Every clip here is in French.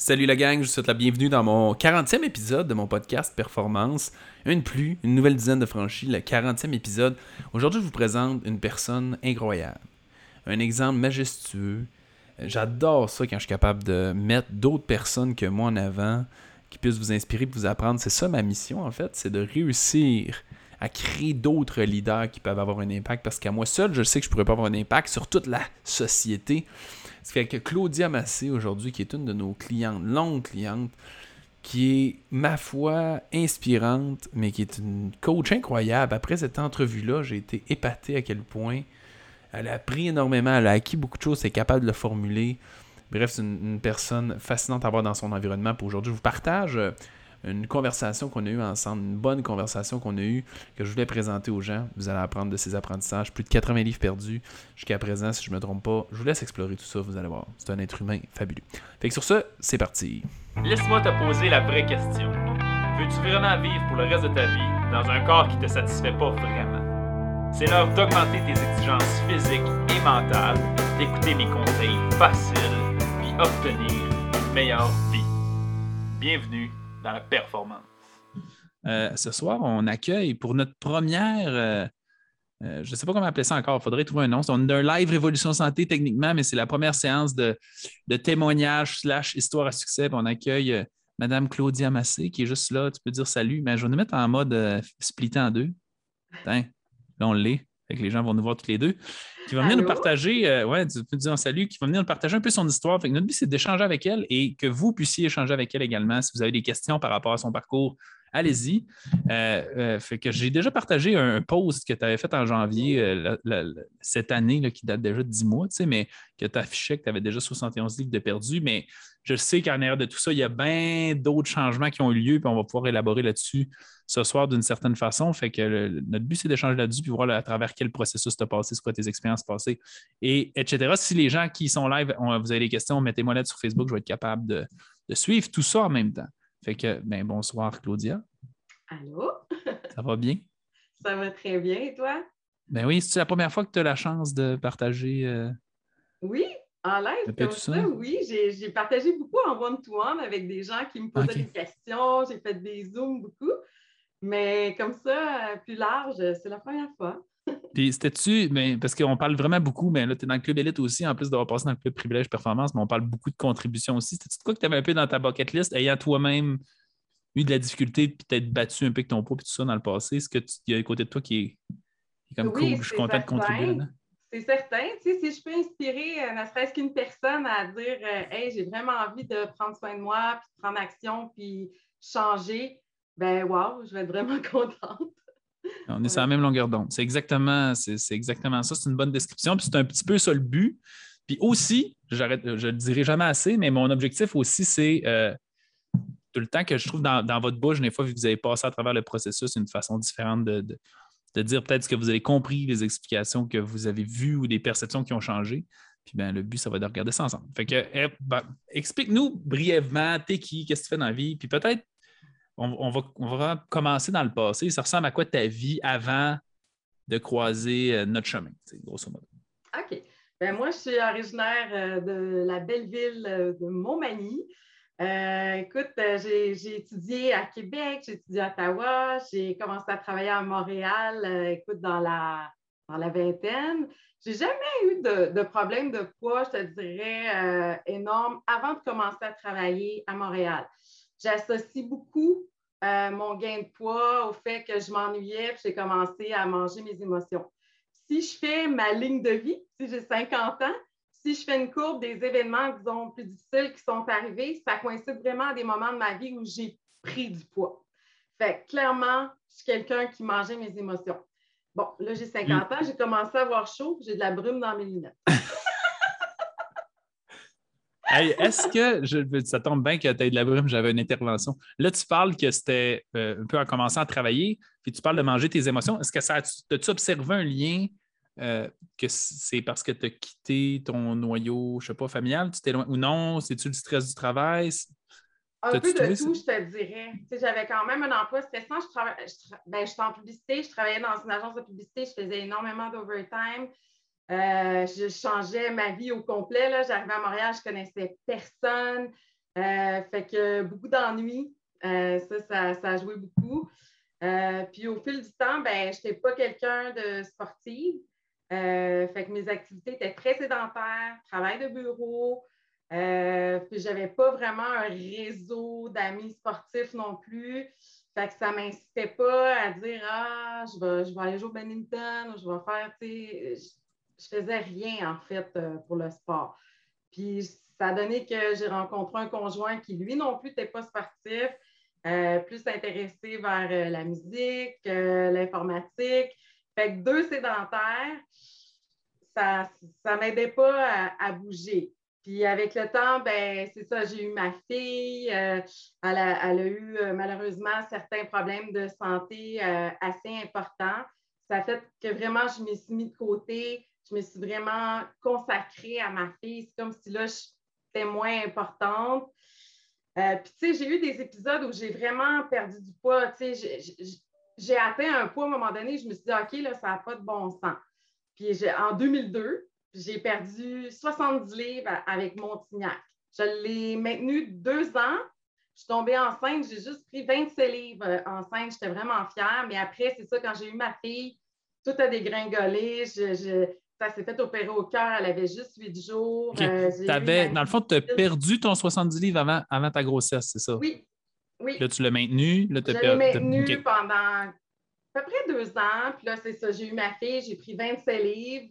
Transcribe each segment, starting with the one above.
Salut la gang, je vous souhaite la bienvenue dans mon 40e épisode de mon podcast Performance. Une plus, une nouvelle dizaine de franchis, le 40e épisode. Aujourd'hui, je vous présente une personne incroyable. Un exemple majestueux. J'adore ça quand je suis capable de mettre d'autres personnes que moi en avant qui puissent vous inspirer, vous apprendre. C'est ça ma mission en fait, c'est de réussir à créer d'autres leaders qui peuvent avoir un impact parce qu'à moi seul, je sais que je pourrais pas avoir un impact sur toute la société. Ce fait que Claudia Massé aujourd'hui, qui est une de nos clientes, longue cliente, qui est, ma foi, inspirante, mais qui est une coach incroyable. Après cette entrevue-là, j'ai été épaté à quel point elle a appris énormément, elle a acquis beaucoup de choses, elle est capable de le formuler. Bref, c'est une, une, personne fascinante à voir dans son environnement. Pour aujourd'hui, je vous partage euh, une conversation qu'on a eue ensemble, une bonne conversation qu'on a eue, que je voulais présenter aux gens. Vous allez apprendre de ces apprentissages. Plus de 80 livres perdus jusqu'à présent, si je ne me trompe pas. Je vous laisse explorer tout ça, vous allez voir. C'est un être humain fabuleux. Fait que sur ce, c'est parti. Laisse-moi te poser la vraie question. Veux-tu vraiment vivre pour le reste de ta vie dans un corps qui ne te satisfait pas vraiment? C'est l'heure d'augmenter tes exigences physiques et mentales, d'écouter mes conseils faciles, puis obtenir une meilleure vie. Bienvenue performance. Euh, ce soir, on accueille pour notre première, euh, euh, je ne sais pas comment appeler ça encore, il faudrait trouver un nom. On a un live Révolution Santé techniquement, mais c'est la première séance de, de témoignage slash histoire à succès. on accueille Madame Claudia Massé qui est juste là. Tu peux dire salut, mais je vais nous mettre en mode splitté en deux. là, on l'est. Les gens vont nous voir tous les deux. Qui va venir nous partager, ouais, tu peux dire un salut, qui va venir nous partager un peu son histoire. Fait notre but, c'est d'échanger avec elle et que vous puissiez échanger avec elle également. Si vous avez des questions par rapport à son parcours, allez-y. Euh, euh, fait que j'ai déjà partagé un post que tu avais fait en janvier euh, cette année, là, qui date déjà de 10 mois, mais que tu affichais que tu avais déjà 71 livres de perdus. Mais je sais qu'en arrière de tout ça, il y a bien d'autres changements qui ont eu lieu, puis on va pouvoir élaborer là-dessus ce soir d'une certaine façon. Fait que notre but, c'est d'échanger là-dessus, puis voir à travers quel processus tu as passé, ce quoi tes expériences passées, et etc. Si les gens qui sont live, vous avez des questions, mettez-moi là sur Facebook, je vais être capable de suivre tout ça en même temps. Fait que, ben, bonsoir, Claudia. Allô? Ça va bien? Ça va très bien, et toi? Ben oui, c'est la première fois que tu as la chance de partager. Euh, oui, en live, comme ça, oui. J'ai partagé beaucoup en one-to-one avec des gens qui me posaient des questions. J'ai fait des zooms beaucoup. Mais comme ça, plus large, c'est la première fois. Puis c'était-tu, mais parce qu'on parle vraiment beaucoup, mais là, tu es dans le club élite aussi, en plus d'avoir passé dans le club privilège performance, mais on parle beaucoup de contributions aussi. C'était-tu quoi que tu avais un peu dans ta bucket list, ayant toi-même eu de la difficulté, puis t'être battu un peu avec ton poids, puis tout ça dans le passé? Est-ce qu'il y a un côté de toi qui est, comme cool, je suis content de contribuer C'est certain. Tu sais, si je peux inspirer euh, ne serait-ce qu'une personne à dire euh, Hey, j'ai vraiment envie de prendre soin de moi, puis de prendre action, puis changer, ben wow, je vais être vraiment contente. On est sur la même longueur d'onde. C'est exactement, c'est, exactement ça. C'est une bonne description. Puis c'est un petit peu ça le but. Puis aussi, je ne le dirai jamais assez, mais mon objectif aussi, c'est euh, tout le temps que je trouve dans, votre bouche, des fois, vu que vous avez passé à travers le processus, une façon différente de, dire peut-être ce que vous avez compris, les explications que vous avez vues ou des perceptions qui ont changé. Puis ben, le but, ça va être de regarder ça ensemble. Fait que, eh, ben, explique-nous brièvement, t'es qui, qu'est-ce que tu fais dans la vie, puis peut-être on, va, commencer dans le passé. Ça ressemble à quoi ta vie avant de croiser euh, notre chemin, grosso modo? OK. Ben, moi, je suis originaire euh, de la belle ville euh, de Montmagny. écoute, j'ai étudié à Québec, j'ai étudié à Ottawa, j'ai commencé à travailler à Montréal, écoute, dans la, dans la vingtaine. J'ai jamais eu de, de, problème de poids, je te dirais, énorme avant de commencer à travailler à Montréal. J'associe beaucoup euh, mon gain de poids au fait que je m'ennuyais et j'ai commencé à manger mes émotions. Si je fais ma ligne de vie, si j'ai 50 ans, si je fais une courbe des événements, disons, plus difficiles qui sont arrivés, ça coïncide vraiment à des moments de ma vie où j'ai pris du poids. Fait clairement, je suis quelqu'un qui mangeait mes émotions. Bon, là, j'ai 50 ans, j'ai commencé à avoir chaud, j'ai de la brume dans mes lunettes. Est-ce que, je, ça tombe bien que tu aies de la brume, j'avais une intervention. Là, tu parles que c'était euh, un peu en commençant à travailler, puis tu parles de manger tes émotions. Est-ce que ça as-tu observé un lien euh, que c'est parce que tu as quitté ton noyau, je ne sais pas, familial, tu ou non? C'est-tu le stress du travail? Un peu de tout, je te dirais. J'avais quand même un emploi stressant. Je, ben, je, suis en publicité, je travaillais dans une agence de publicité, je faisais énormément d'overtime. Euh, je changeais ma vie au complet. J'arrivais à Montréal, je ne connaissais personne. fait que beaucoup d'ennuis. ça, ça, a joué beaucoup. puis au fil du temps, ben, je n'étais pas quelqu'un de sportif. fait que mes activités étaient très sédentaires, travail de bureau. puis j'avais pas vraiment un réseau d'amis sportifs non plus. Fait que ça ne m'incitait pas à dire Ah, je vais, je vais aller jouer au badminton ou je vais faire, tu sais, je, faisais rien en fait euh, pour le sport. Puis ça a donné que j'ai rencontré un conjoint qui, lui non plus, n'était pas sportif, euh, plus intéressé vers euh, la musique, l'informatique. Fait que deux sédentaires, ça ne m'aidait pas à bouger. Puis avec le temps, ben c'est ça, j'ai eu ma fille. Euh, elle, a, eu malheureusement certains problèmes de santé assez importants. Ça a fait que vraiment, je me suis mis de côté. Je me suis vraiment consacrée à ma fille. C'est comme si là, j'étais moins importante. puis, tu sais, j'ai eu des épisodes où j'ai vraiment perdu du poids. Tu sais, j'ai atteint un poids à un moment donné. Je me suis dit, OK, là, ça n'a pas de bon sens. Puis, en 2002, j'ai perdu 70 livres avec mon tignac. Je l'ai maintenu deux ans. Je suis tombée enceinte, j'ai juste pris 27 livres euh, enceinte. J'étais vraiment fière. Mais après, c'est ça, quand j'ai eu ma fille, tout a dégringolé. Ça s'est fait opérer au cœur. Elle avait juste huit jours. Euh, dans le fond, tu as perdu ton 70 livres avant, avant ta grossesse, c'est ça? Oui. oui. Là, tu l'as maintenu. Là, je l'ai maintenu pendant à peu près deux ans. Puis là, c'est ça, j'ai eu ma fille, j'ai pris 27 livres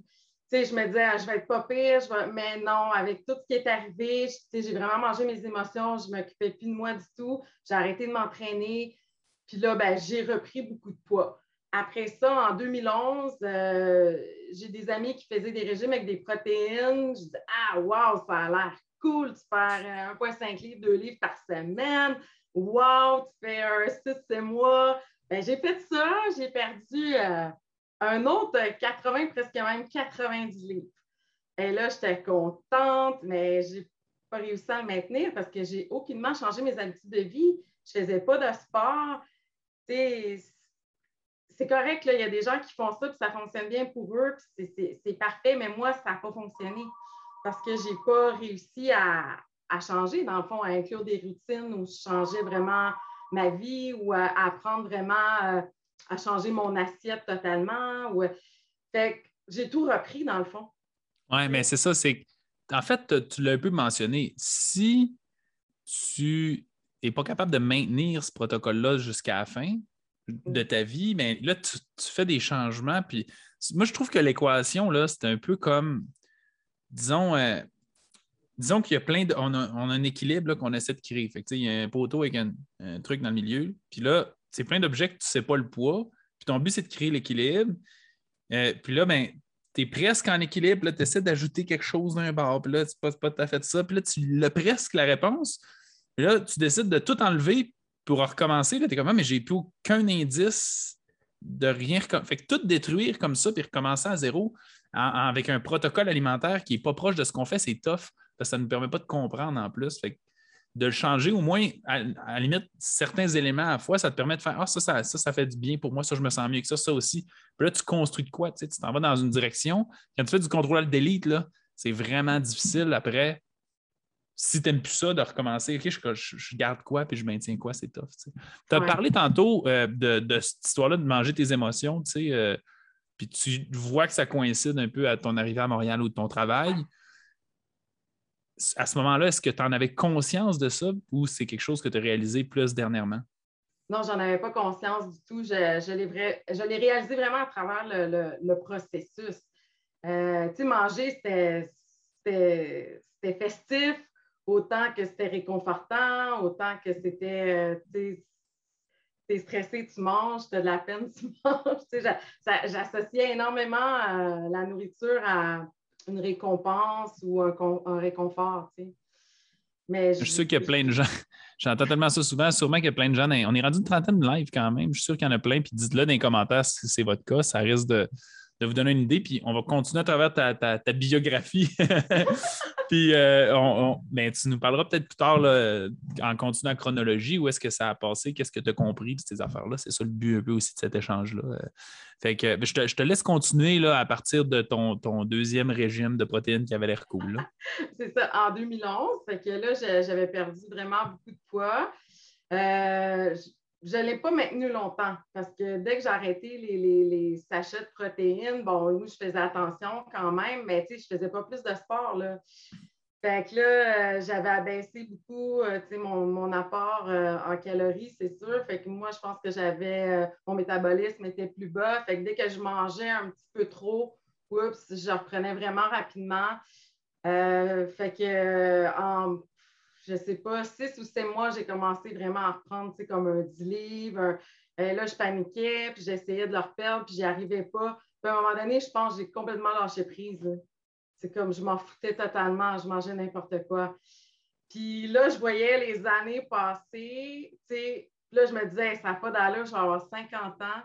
je me disais, ah, je vais être pas pire, mais non, avec tout ce qui est arrivé, j'ai vraiment mangé mes émotions, je ne m'occupais plus de moi du tout, j'ai arrêté de m'entraîner, puis là, ben, j'ai repris beaucoup de poids. Après ça, en 2011, euh, j'ai des amis qui faisaient des régimes avec des protéines. Je disais, ah, wow, ça a l'air cool, tu perds 1,5 livres, 2 livres par semaine. Wow, tu fais un 6 mois. Ben, j'ai fait ça, j'ai perdu euh, un autre 80, presque même 90 livres. Et là, j'étais contente, mais je n'ai pas réussi à le maintenir parce que j'ai aucunement changé mes habitudes de vie. Je faisais pas de sport. C'est correct, il y a des gens qui font ça, puis ça fonctionne bien pour eux, c'est parfait, mais moi, ça n'a pas fonctionné parce que je n'ai pas réussi à, changer, dans le fond, à inclure des routines où je changeais vraiment ma vie ou à, apprendre vraiment euh, à changer mon assiette totalement. Ou... Fait j'ai tout repris dans le fond. Oui, mais c'est ça, c'est. En fait, tu l'as un peu mentionné. Si tu n'es pas capable de maintenir ce protocole-là jusqu'à la fin de ta vie, mais là, tu, fais des changements. Puis moi, je trouve que l'équation, là, c'est un peu comme, disons, euh, disons qu'il y a plein de. On a, un équilibre qu'on essaie de créer. Fait il y a un poteau avec un, truc dans le milieu. Puis là, c'est plein d'objets que tu ne sais pas le poids. Puis ton but, c'est de créer l'équilibre. Euh, puis là, ben, tu es presque en équilibre. Tu essaies d'ajouter quelque chose d'un bord. Puis là, tu pas, pas tout fait ça. Puis là, tu as presque la réponse. Puis là, tu décides de tout enlever pour recommencer. tu es comme, ah, mais j'ai plus aucun indice de rien. Fait que tout détruire comme ça puis recommencer à zéro avec un protocole alimentaire qui n'est pas proche de ce qu'on fait, c'est tough parce que ça ne nous permet pas de comprendre en plus. Fait de le changer, au moins, à, la limite, certains éléments à la fois, ça te permet de faire Ah, ça, ça, ça, fait du bien pour moi, ça, je me sens mieux que ça, ça aussi. Puis là, tu construis de quoi? Tu t'en vas dans une direction. Quand tu fais du contrôle d'élite, c'est vraiment difficile après. Si tu n'aimes plus ça, de recommencer, OK, je, garde quoi puis je maintiens quoi, c'est tough. Tu as parlé tantôt euh, de, cette histoire-là de manger tes émotions, tu sais, euh, puis tu vois que ça coïncide un peu à ton arrivée à Montréal ou de ton travail à ce moment-là, est-ce que tu en avais conscience de ça ou c'est quelque chose que tu as réalisé plus dernièrement? Non, j'en avais pas conscience du tout. Je, l'ai réalisé vraiment à travers le, processus. Euh, tu sais, manger, c'était festif, autant que c'était réconfortant, autant que c'était, euh, tu es stressé, tu manges, tu as de la peine, tu manges. J'associais énormément euh, la nourriture à, une récompense ou un, réconfort. Mais je, suis sûr qu'il y a plein de gens. J'entends tellement ça souvent. Sûrement qu'il y a plein de gens. On est rendu une trentaine de live quand même. Je suis sûr qu'il y en a plein. Puis dites-le dans les commentaires si c'est votre cas. Ça risque de, de vous donner une idée, puis on va continuer à travers ta, ta, biographie. puis euh, ben, tu nous parleras peut-être plus tard, en continuant la chronologie, où est-ce que ça a passé, qu'est-ce que tu as compris de ces affaires-là? C'est ça le but un peu aussi de cet échange-là. Fait que ben, je, te, laisse continuer là, à partir de ton, ton deuxième régime de protéines qui avait l'air cool. C'est ça, en 2011. Fait que là, j'avais perdu vraiment beaucoup de poids. Euh, je ne l'ai pas maintenu longtemps parce que dès que j'ai arrêté les, sachets de protéines, bon, oui, je faisais attention quand même, mais tu sais, je ne faisais pas plus de sport. Là. Fait que là, euh, j'avais abaissé beaucoup euh, mon, mon, apport euh, en calories, c'est sûr. Fait que moi, je pense que j'avais mon métabolisme était plus bas. Fait que dès que je mangeais un petit peu trop, oups, je reprenais vraiment rapidement. fait que en je ne sais pas, six ou sept mois, j'ai commencé vraiment à reprendre comme un 10 livres. Euh, là, je paniquais, puis j'essayais de leur perdre, puis j'y arrivais pas. Puis à un moment donné, je pense que j'ai complètement lâché prise. C'est comme je m'en foutais totalement, je mangeais n'importe quoi. Puis là, je voyais les années passer. Là, je me disais, ça n'a pas d'allure, je vais avoir 50 ans.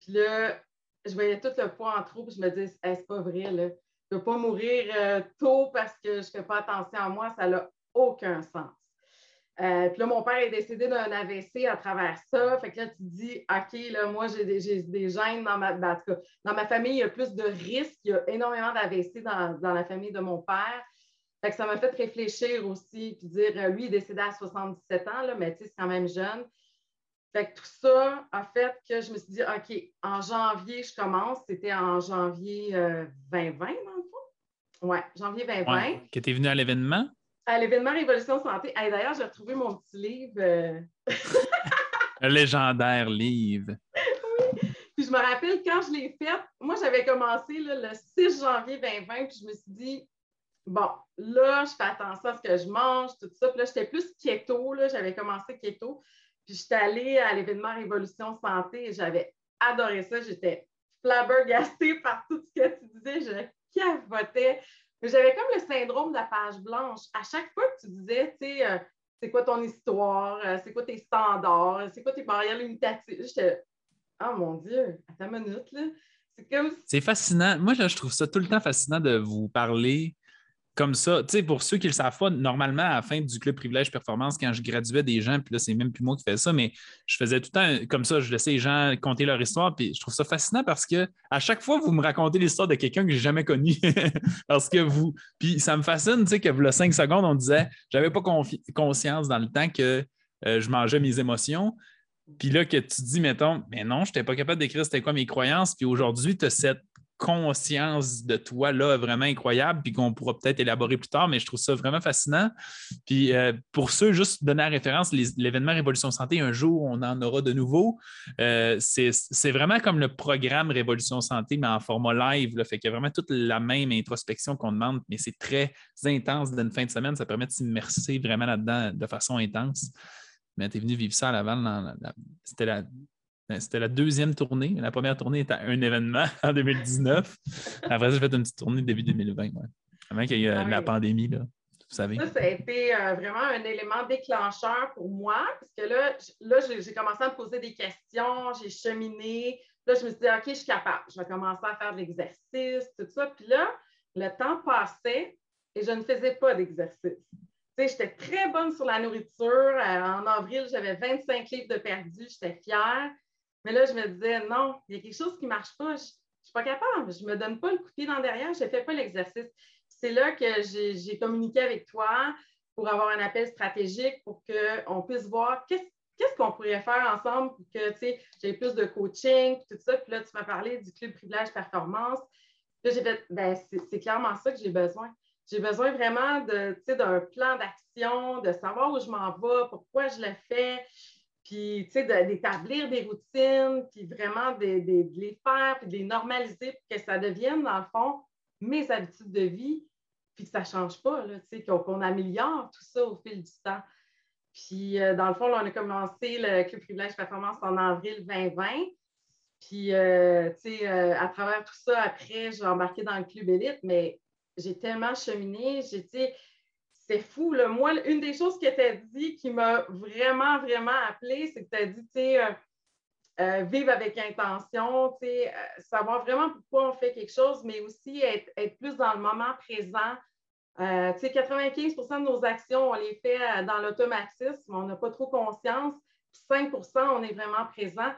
Puis là, je voyais tout le poids en trop, puis je me disais, c'est pas vrai, là. Je ne veux pas mourir euh, tôt parce que je ne fais pas attention à moi, ça n'a aucun sens. Euh, puis là, mon père est décédé d'un AVC à travers ça. Fait que là, tu te dis, OK, là, moi, j'ai des, gènes dans ma. Ben, dans ma famille, il y a plus de risques. Il y a énormément d'AVC dans, la famille de mon père. Fait que ça m'a fait réfléchir aussi, puis dire, euh, lui, il est décédé à 77 ans, là, mais tu sais, c'est quand même jeune. Fait que tout ça a fait que je me suis dit, OK, en janvier, je commence. C'était en janvier 2020, euh, dans le fond. Oui, janvier 2020. Ouais, que tu es venu à l'événement? À l'événement Révolution Santé. D'ailleurs, j'ai retrouvé mon petit livre. Euh, Un légendaire livre. Oui. Puis je me rappelle quand je l'ai fait, moi j'avais commencé le 6 janvier 2020, puis je me suis dit, bon, là, je fais attention à ce que je mange, tout ça. Puis là, j'étais plus keto, j'avais commencé keto. Puis j'étais allée à l'événement Révolution Santé et j'avais adoré ça. J'étais flabbergastée par tout ce que tu disais. Je cavotais j'avais comme le syndrome de la page blanche. À chaque fois que tu disais, tu sais, euh, c'est quoi ton histoire, euh, c'est quoi tes standards, c'est quoi tes barrières limitatives, j'étais, oh mon Dieu, attends une minute, là. C'est comme. C'est fascinant. Moi, je trouve ça tout le temps fascinant de vous parler comme ça, tu sais, pour ceux qui le savent pas, normalement, à la fin du club privilège performance, quand je graduais des gens, puis là, c'est même plus moi qui fais ça, mais je faisais tout le temps comme ça, je laissais les gens compter leur histoire, puis je trouve ça fascinant parce que à chaque fois, vous me racontez l'histoire de quelqu'un que j'ai jamais connu. parce que vous. Puis ça me fascine, tu sais, que le cinq secondes, on disait, j'avais pas conscience dans le temps que euh, je mangeais mes émotions. Puis là, que tu dis, mettons, mais non, je n'étais pas capable d'écrire c'était quoi mes croyances. Puis aujourd'hui, tu as cette conscience de toi là vraiment incroyable, puis qu'on pourra peut-être élaborer plus tard, mais je trouve ça vraiment fascinant. Puis euh, pour ceux, juste donner la référence, l'événement Révolution Santé, un jour, on en aura de nouveau. Euh, c'est vraiment comme le programme Révolution Santé, mais en format live. Là, fait qu'il y a vraiment toute la même introspection qu'on demande, mais c'est très intense d'une fin de semaine. Ça permet de s'immerser vraiment là-dedans de façon intense. Mais tu es venu vivre ça à Laval. C'était la ben, c'était la deuxième tournée. La première tournée était un événement en 2019. Après ça, j'ai fait une petite tournée début 2020. Avant qu'il y ait ah la pandémie, là, vous savez. Ça, ça a été euh, vraiment un élément déclencheur pour moi, parce que là, là j'ai commencé à me poser des questions, j'ai cheminé. Là, je me suis dit, OK, je suis capable. Je vais commencer à faire de l'exercice, tout ça. Puis là, le temps passait et je ne faisais pas d'exercice. J'étais très bonne sur la nourriture. Euh, en avril, j'avais 25 livres de perdu. J'étais fière. Mais là, je me disais, non, il y a quelque chose qui ne marche pas. Je ne suis pas capable. Je ne me donne pas le coup de dans derrière. Je ne fais pas l'exercice. C'est là que j'ai communiqué avec toi pour avoir un appel stratégique pour qu'on puisse voir qu'est-ce qu'on pourrait faire ensemble pour que j'ai plus de coaching, tout ça. Puis là, tu m'as parlé du club privilège performance. Là, j'ai fait, ben, c'est clairement ça que j'ai besoin. J'ai besoin vraiment d'un plan d'action, de savoir où je m'en vais, pourquoi je le fais puis, tu sais, d'établir des routines, puis vraiment de, les faire, puis de les normaliser pour que ça devienne, dans le fond, mes habitudes de vie, puis que ça ne change pas, tu sais, qu'on améliore tout ça au fil du temps. Puis, euh, dans le fond, on a commencé le Club Privilège Performance en avril 2020. Puis, euh, tu sais, euh, à travers tout ça, après, j'ai embarqué dans le Club Élite, mais j'ai tellement cheminé, j'ai, c'est fou. Là. Moi, une des choses que tu as dit qui m'a vraiment, vraiment appelé, c'est que tu as dit, tu sais, euh, euh, vivre avec intention, euh, savoir vraiment pourquoi on fait quelque chose, mais aussi être, plus dans le moment présent. 95% de nos actions, on les fait dans l'automatisme, on n'a pas trop conscience, puis 5% on est vraiment présent.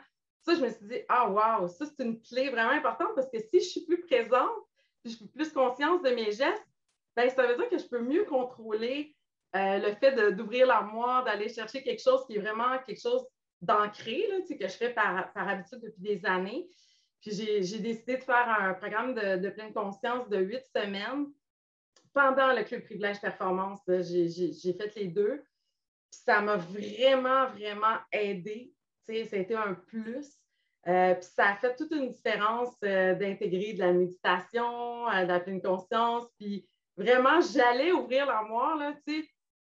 Ça, je me suis dit, ah, wow, ça, c'est une clé vraiment importante parce que si je suis plus présente, je suis plus consciente de mes gestes, ben, ça veut dire que je peux mieux contrôler euh, le fait d'ouvrir l'armoire, d'aller chercher quelque chose qui est vraiment quelque chose d'ancré, que je fais par, habitude depuis des années. Puis j'ai décidé de faire un programme de, pleine conscience de huit semaines. Pendant le Club Privilège Performance, j'ai fait les deux. Puis ça m'a vraiment, vraiment aidé. ça a été un plus. Euh, puis ça a fait toute une différence euh, d'intégrer de la méditation, de la pleine conscience. Puis vraiment, j'allais ouvrir l'armoire, là, tu sais,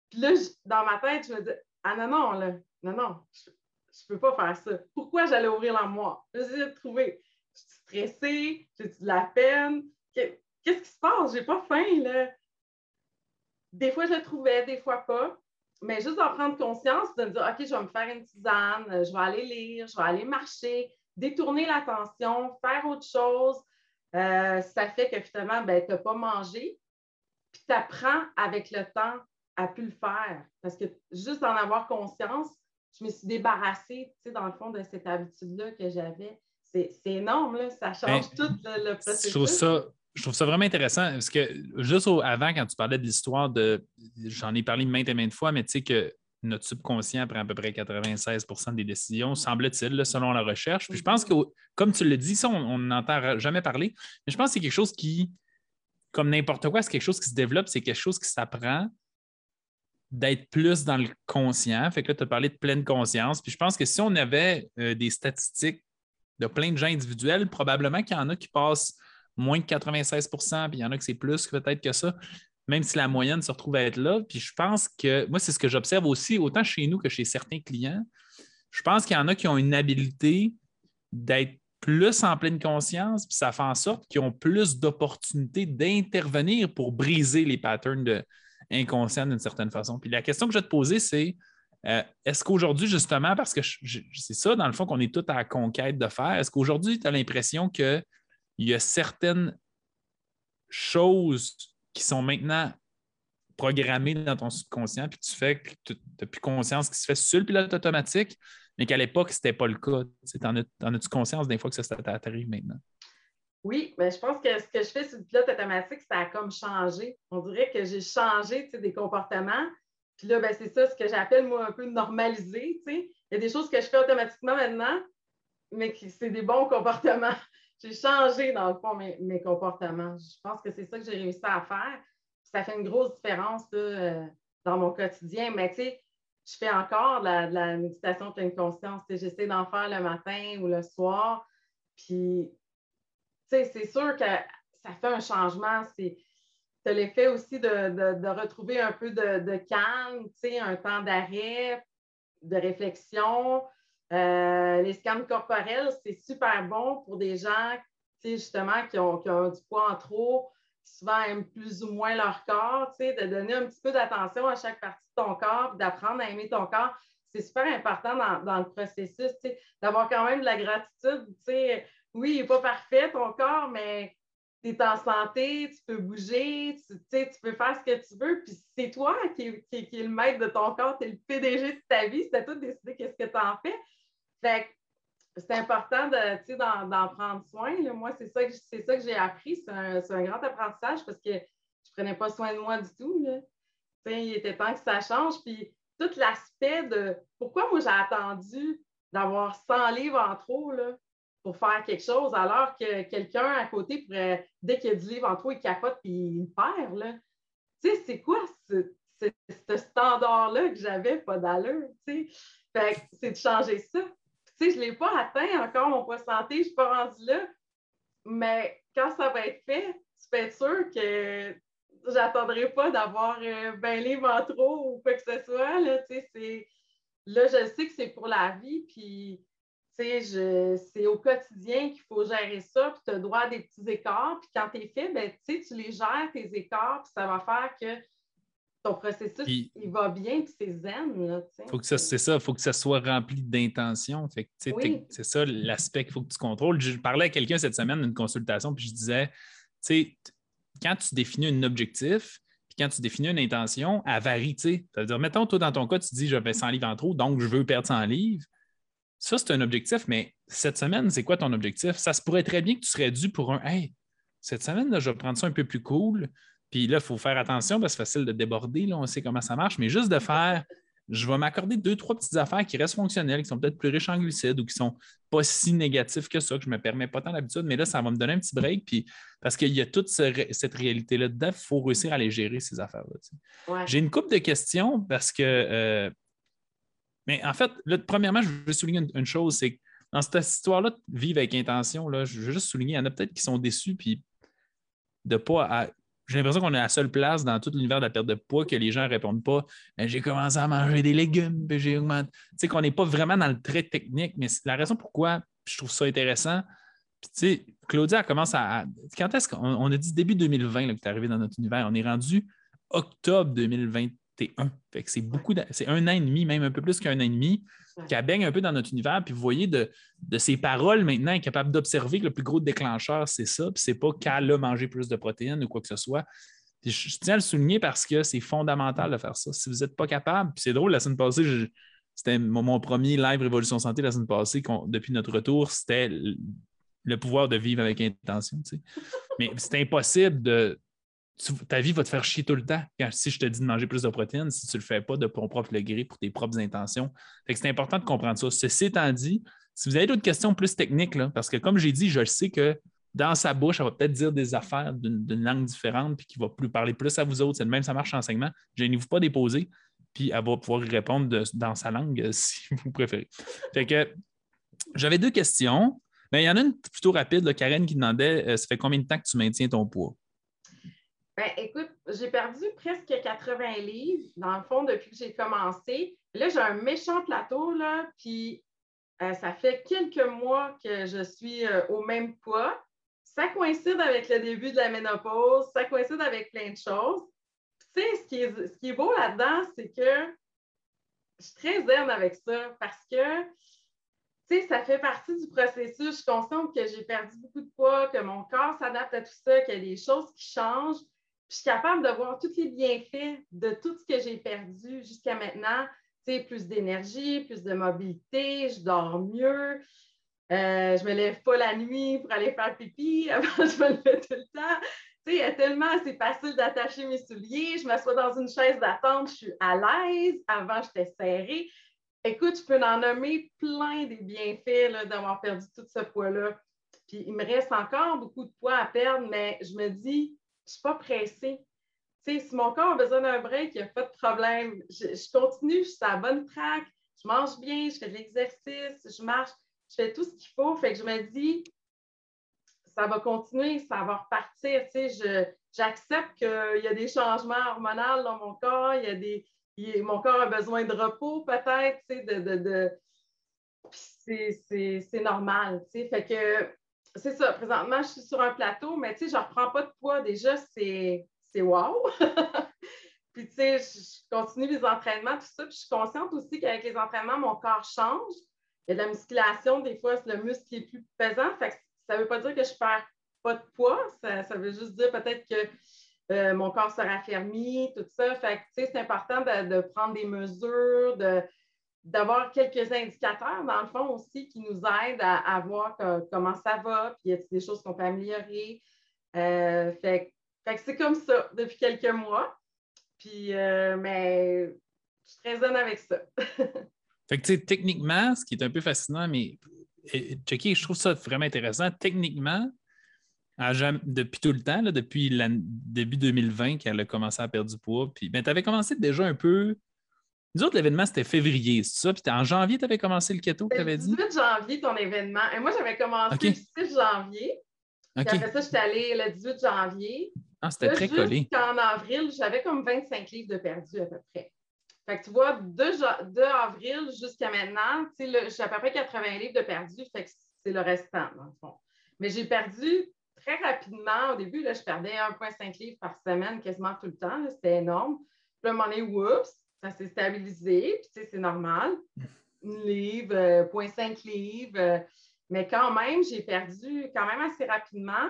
puis là, dans ma tête, je me dis Ah non, non, là, non, non, je ne peux pas faire ça. Pourquoi j'allais ouvrir l'armoire? J'essayais de trouver. Je suis stressée, j'ai de la peine. Qu'est-ce qui se passe? J'ai pas faim, là. Des fois, je le trouvais, des fois pas. Mais juste d'en prendre conscience, de me dire OK, je vais me faire une tisane, je vais aller lire, je vais aller marcher, détourner l'attention, faire autre chose. Euh, ça fait que finalement, ben, tu n'as pas mangé. Puis tu apprends avec le temps a pu le faire. Parce que juste d'en avoir conscience, je me suis débarrassée, tu sais, dans le fond, de cette habitude-là que j'avais. C'est énorme, là. ça change ben, tout le, processus. Je trouve, ça, je trouve ça vraiment intéressant parce que juste avant, quand tu parlais de l'histoire de. J'en ai parlé maintes et maintes fois, mais tu sais que notre subconscient prend à peu près 96% des décisions, semble-t-il, selon la recherche. Puis je pense que, comme tu le dis, ça, on n'entend jamais parler, mais je pense que c'est quelque chose qui, comme n'importe quoi, c'est quelque chose qui se développe, c'est quelque chose qui s'apprend d'être plus dans le conscient. Fait que là, tu as parlé de pleine conscience. Puis je pense que si on avait euh, des statistiques de plein de gens individuels, probablement qu'il y en a qui passent moins de 96% puis il y en a qui c'est plus peut-être que ça, même si la moyenne se retrouve à être là. Puis je pense que moi, c'est ce que j'observe aussi, autant chez nous que chez certains clients. Je pense qu'il y en a qui ont une habilité d'être plus en pleine conscience, puis ça fait en sorte qu'ils ont plus d'opportunités d'intervenir pour briser les patterns de, d'une certaine façon. Puis la question que je vais te poser, c'est euh, est-ce qu'aujourd'hui, justement, parce que c'est ça, dans le fond, qu'on est tous à la conquête de faire, est-ce qu'aujourd'hui, tu as l'impression qu'il y a certaines choses qui sont maintenant programmées dans ton subconscient, puis tu fais tu n'as plus conscience qui se fait sur le pilote automatique, mais qu'à l'époque, ce n'était pas le cas. En as-tu conscience des fois que ça, ça t'arrive maintenant? Oui, mais je pense que ce que je fais sur le pilote automatique, ça a comme changé. On dirait que j'ai changé des comportements. Puis là, ben, c'est ça ce que j'appelle, moi, un peu normalisé. Il y a des choses que je fais automatiquement maintenant, mais c'est des bons comportements. J'ai changé, dans le fond, mes, comportements. Je pense que c'est ça que j'ai réussi à faire. ça fait une grosse différence euh, dans mon quotidien. Mais tu sais, je fais encore de la, de la méditation pleine conscience. J'essaie d'en faire le matin ou le soir. Puis c'est sûr que ça fait un changement. C'est l'effet aussi de, retrouver un peu de, calme, un temps d'arrêt, de réflexion. Euh, les scans corporels, c'est super bon pour des gens justement qui ont, du poids en trop, qui souvent aiment plus ou moins leur corps, de donner un petit peu d'attention à chaque partie de ton corps, d'apprendre à aimer ton corps. C'est super important dans, dans le processus, d'avoir quand même de la gratitude oui, il n'est pas parfait ton corps, mais tu es en santé, tu peux bouger, tu, tu peux faire ce que tu veux, puis c'est toi qui, qui, qui, le maître de ton corps, tu es le PDG de ta vie, c'est à toi de décider qu'est-ce que tu en fais. Fait c'est important d'en prendre soin. Moi, c'est ça que, j'ai appris. C'est un, un, grand apprentissage parce que je ne prenais pas soin de moi du tout. Là. Il était temps que ça change. Puis tout l'aspect de pourquoi moi j'ai attendu d'avoir 100 livres en trop, là, pour faire quelque chose, alors que quelqu'un à côté pourrait, dès qu'il y a du livre en trop, il capote et il perd. Là. C'est quoi ce, ce, standard-là que j'avais pas d'allure? C'est de changer ça. Sais, je ne l'ai pas atteint encore, mon poids santé, je ne suis pas rendue là. Mais quand ça va être fait, tu peux être sûr que j'attendrai pas d'avoir 20 euh, livres en trop ou quoi que ce soit. Là, là je sais que c'est pour la vie, puis c'est au quotidien qu'il faut gérer ça, puis tu as droit à des petits écarts. Puis quand tu es fait, ben, tu les gères, tes écarts, puis ça va faire que ton processus, il va bien, puis c'est zen. faut que ça, c'est ça, il faut que ça soit rempli d'intention. C'est ça l'aspect qu'il faut que tu contrôles. Je parlais à quelqu'un cette semaine d'une consultation, puis je disais, quand tu définis un objectif, puis quand tu définis une intention, elle varie. C'est-à-dire, mettons, toi, dans ton cas, tu dis, je vais 100 livres en trop, donc je veux perdre 100 livres. Ça, c'est un objectif, mais cette semaine, c'est quoi ton objectif? Ça se pourrait très bien que tu serais dû pour un Hey, cette semaine, là, je vais prendre ça un peu plus cool. Puis là, il faut faire attention parce que c'est facile de déborder, là, on sait comment ça marche, mais juste de faire, je vais m'accorder deux, trois petites affaires qui restent fonctionnelles, qui sont peut-être plus riches en glucides ou qui ne sont pas si négatives que ça, que je ne me permets pas tant d'habitude, mais là, ça va me donner un petit break. Puis parce qu'il y a toute cette réalité-là dedans, il faut réussir à les gérer, ces affaires-là. J'ai une couple de questions parce que. Euh, mais en fait, premièrement, je veux souligner une, chose, c'est que dans cette histoire-là vivre avec intention, là, je veux juste souligner, il y en a peut-être qui sont déçus puis de pas j'ai l'impression qu'on est à la seule place dans tout l'univers de la perte de poids que les gens ne répondent pas j'ai commencé à manger des légumes, puis j'ai augmenté. Tu sais, qu'on n'est pas vraiment dans le trait technique, mais la raison pourquoi je trouve ça intéressant. Puis, tu sais, Claudia commence à. Quand est-ce qu'on a dit début 2020 là, que tu es arrivé dans notre univers? On est rendu octobre 2021. Fait que c'est beaucoup, c'est un an et demi, même un peu plus qu'un an et demi qui baigne un peu dans notre univers. Puis vous voyez de, de ses paroles maintenant, est capable d'observer que le plus gros déclencheur, c'est ça. Puis c'est pas qu'elle a mangé plus de protéines ou quoi que ce soit. Puis je, tiens à le souligner parce que c'est fondamental de faire ça. Si vous n'êtes pas capable, puis c'est drôle, la semaine passée, c'était mon, premier live Révolution Santé la semaine passée, depuis notre retour, c'était le, pouvoir de vivre avec intention. Mais c'est impossible de, ta vie va te faire chier tout le temps. si je te dis de manger plus de protéines, si tu ne le fais pas de ton propre degré pour tes propres intentions. c'est important de comprendre ça. Ceci étant dit, si vous avez d'autres questions plus techniques, parce que comme j'ai dit, je sais que dans sa bouche, elle va peut-être dire des affaires d'une langue différente, puis qui va plus parler plus à vous autres. C'est le même, ça marche en enseignement. Gênez-vous pas déposer, puis elle va pouvoir y répondre dans sa langue euh, si vous préférez. Fait que j'avais deux questions. Mais il y en a une plutôt rapide, Karen, qui demandait euh, ça fait combien de temps que tu maintiens ton poids? Ben, écoute, j'ai perdu presque 80 livres, dans le fond, depuis que j'ai commencé. Là, j'ai un méchant plateau, là, puis euh, ça fait quelques mois que je suis euh, au même poids. Ça coïncide avec le début de la ménopause, ça coïncide avec plein de choses. Tu sais, ce qui est, ce qui est beau là-dedans, c'est que je suis très zen avec ça parce que, tu sais, ça fait partie du processus. Je suis consciente que j'ai perdu beaucoup de poids, que mon corps s'adapte à tout ça, qu'il y a des choses qui changent je suis capable de voir tous les bienfaits de tout ce que j'ai perdu jusqu'à maintenant. Tu sais, plus d'énergie, plus de mobilité, je dors mieux. Euh, je me lève pas la nuit pour aller faire pipi. Avant, je me levais tout le temps. Tu sais, il y a tellement, c'est facile d'attacher mes souliers. Je m'assois dans une chaise d'attente, je suis à l'aise. Avant, j'étais serrée. Écoute, je peux en nommer plein des bienfaits d'avoir perdu tout ce poids-là. Puis il me reste encore beaucoup de poids à perdre, mais je me dis, ne suis pas pressée. si mon corps a besoin d'un break, il n'y a pas de problème. Je, continue, je suis à la bonne track, je mange bien, je fais de l'exercice, je marche, je fais tout ce qu'il faut. Fait que je me dis, ça va continuer, ça va repartir. j'accepte qu'il y a des changements hormonaux dans mon corps, y a des, mon corps a besoin de repos peut-être, de, de... c'est normal. Fait que c'est ça. Présentement, je suis sur un plateau, mais tu sais, je ne reprends pas de poids. Déjà, c'est wow. puis, tu sais, je continue les entraînements, tout ça. Puis, je suis consciente aussi qu'avec les entraînements, mon corps change. Il y a de la musculation, des fois, le muscle est plus pesant. Fait que ça ne veut pas dire que je perds pas de poids. Ça, veut juste dire peut-être que euh, mon corps se raffermit, tout ça. Fait que, tu sais, c'est important de, de, prendre des mesures, de, d'avoir quelques indicateurs, dans le fond, aussi, qui nous aident à, voir comment ça va, puis y a des choses qu'on peut améliorer? Euh, fait, que c'est comme ça depuis quelques mois. Puis, euh, mais je suis très zen avec ça. fait que, tu sais, techniquement, ce qui est un peu fascinant, mais checker, je trouve ça vraiment intéressant. Techniquement, depuis tout le temps, depuis début 2020, qu'elle a commencé à perdre du poids, puis ben, tu avais commencé déjà un peu nous autres, l'événement, c'était février, c'est ça? Puis en janvier, tu avais commencé le keto, tu avais dit? Le 18 janvier, ton événement. Et moi, j'avais commencé le 6 janvier. Puis après ça, j'étais allée le 18 janvier. Ah, c'était très collé. En avril, j'avais comme 25 livres de perdu à peu près. Fait que tu vois, de, avril jusqu'à maintenant, j'ai à peu près 80 livres de perdu. Fait que c'est le restant, dans le fond. Mais j'ai perdu très rapidement. Au début, là, je perdais 1,5 livres par semaine quasiment tout le temps. C'était énorme Puis à un moment donné, oups, ça s'est stabilisé, puis tu sais, c'est normal. Une livre, 0.5 livres. mais quand même, j'ai perdu quand même assez rapidement.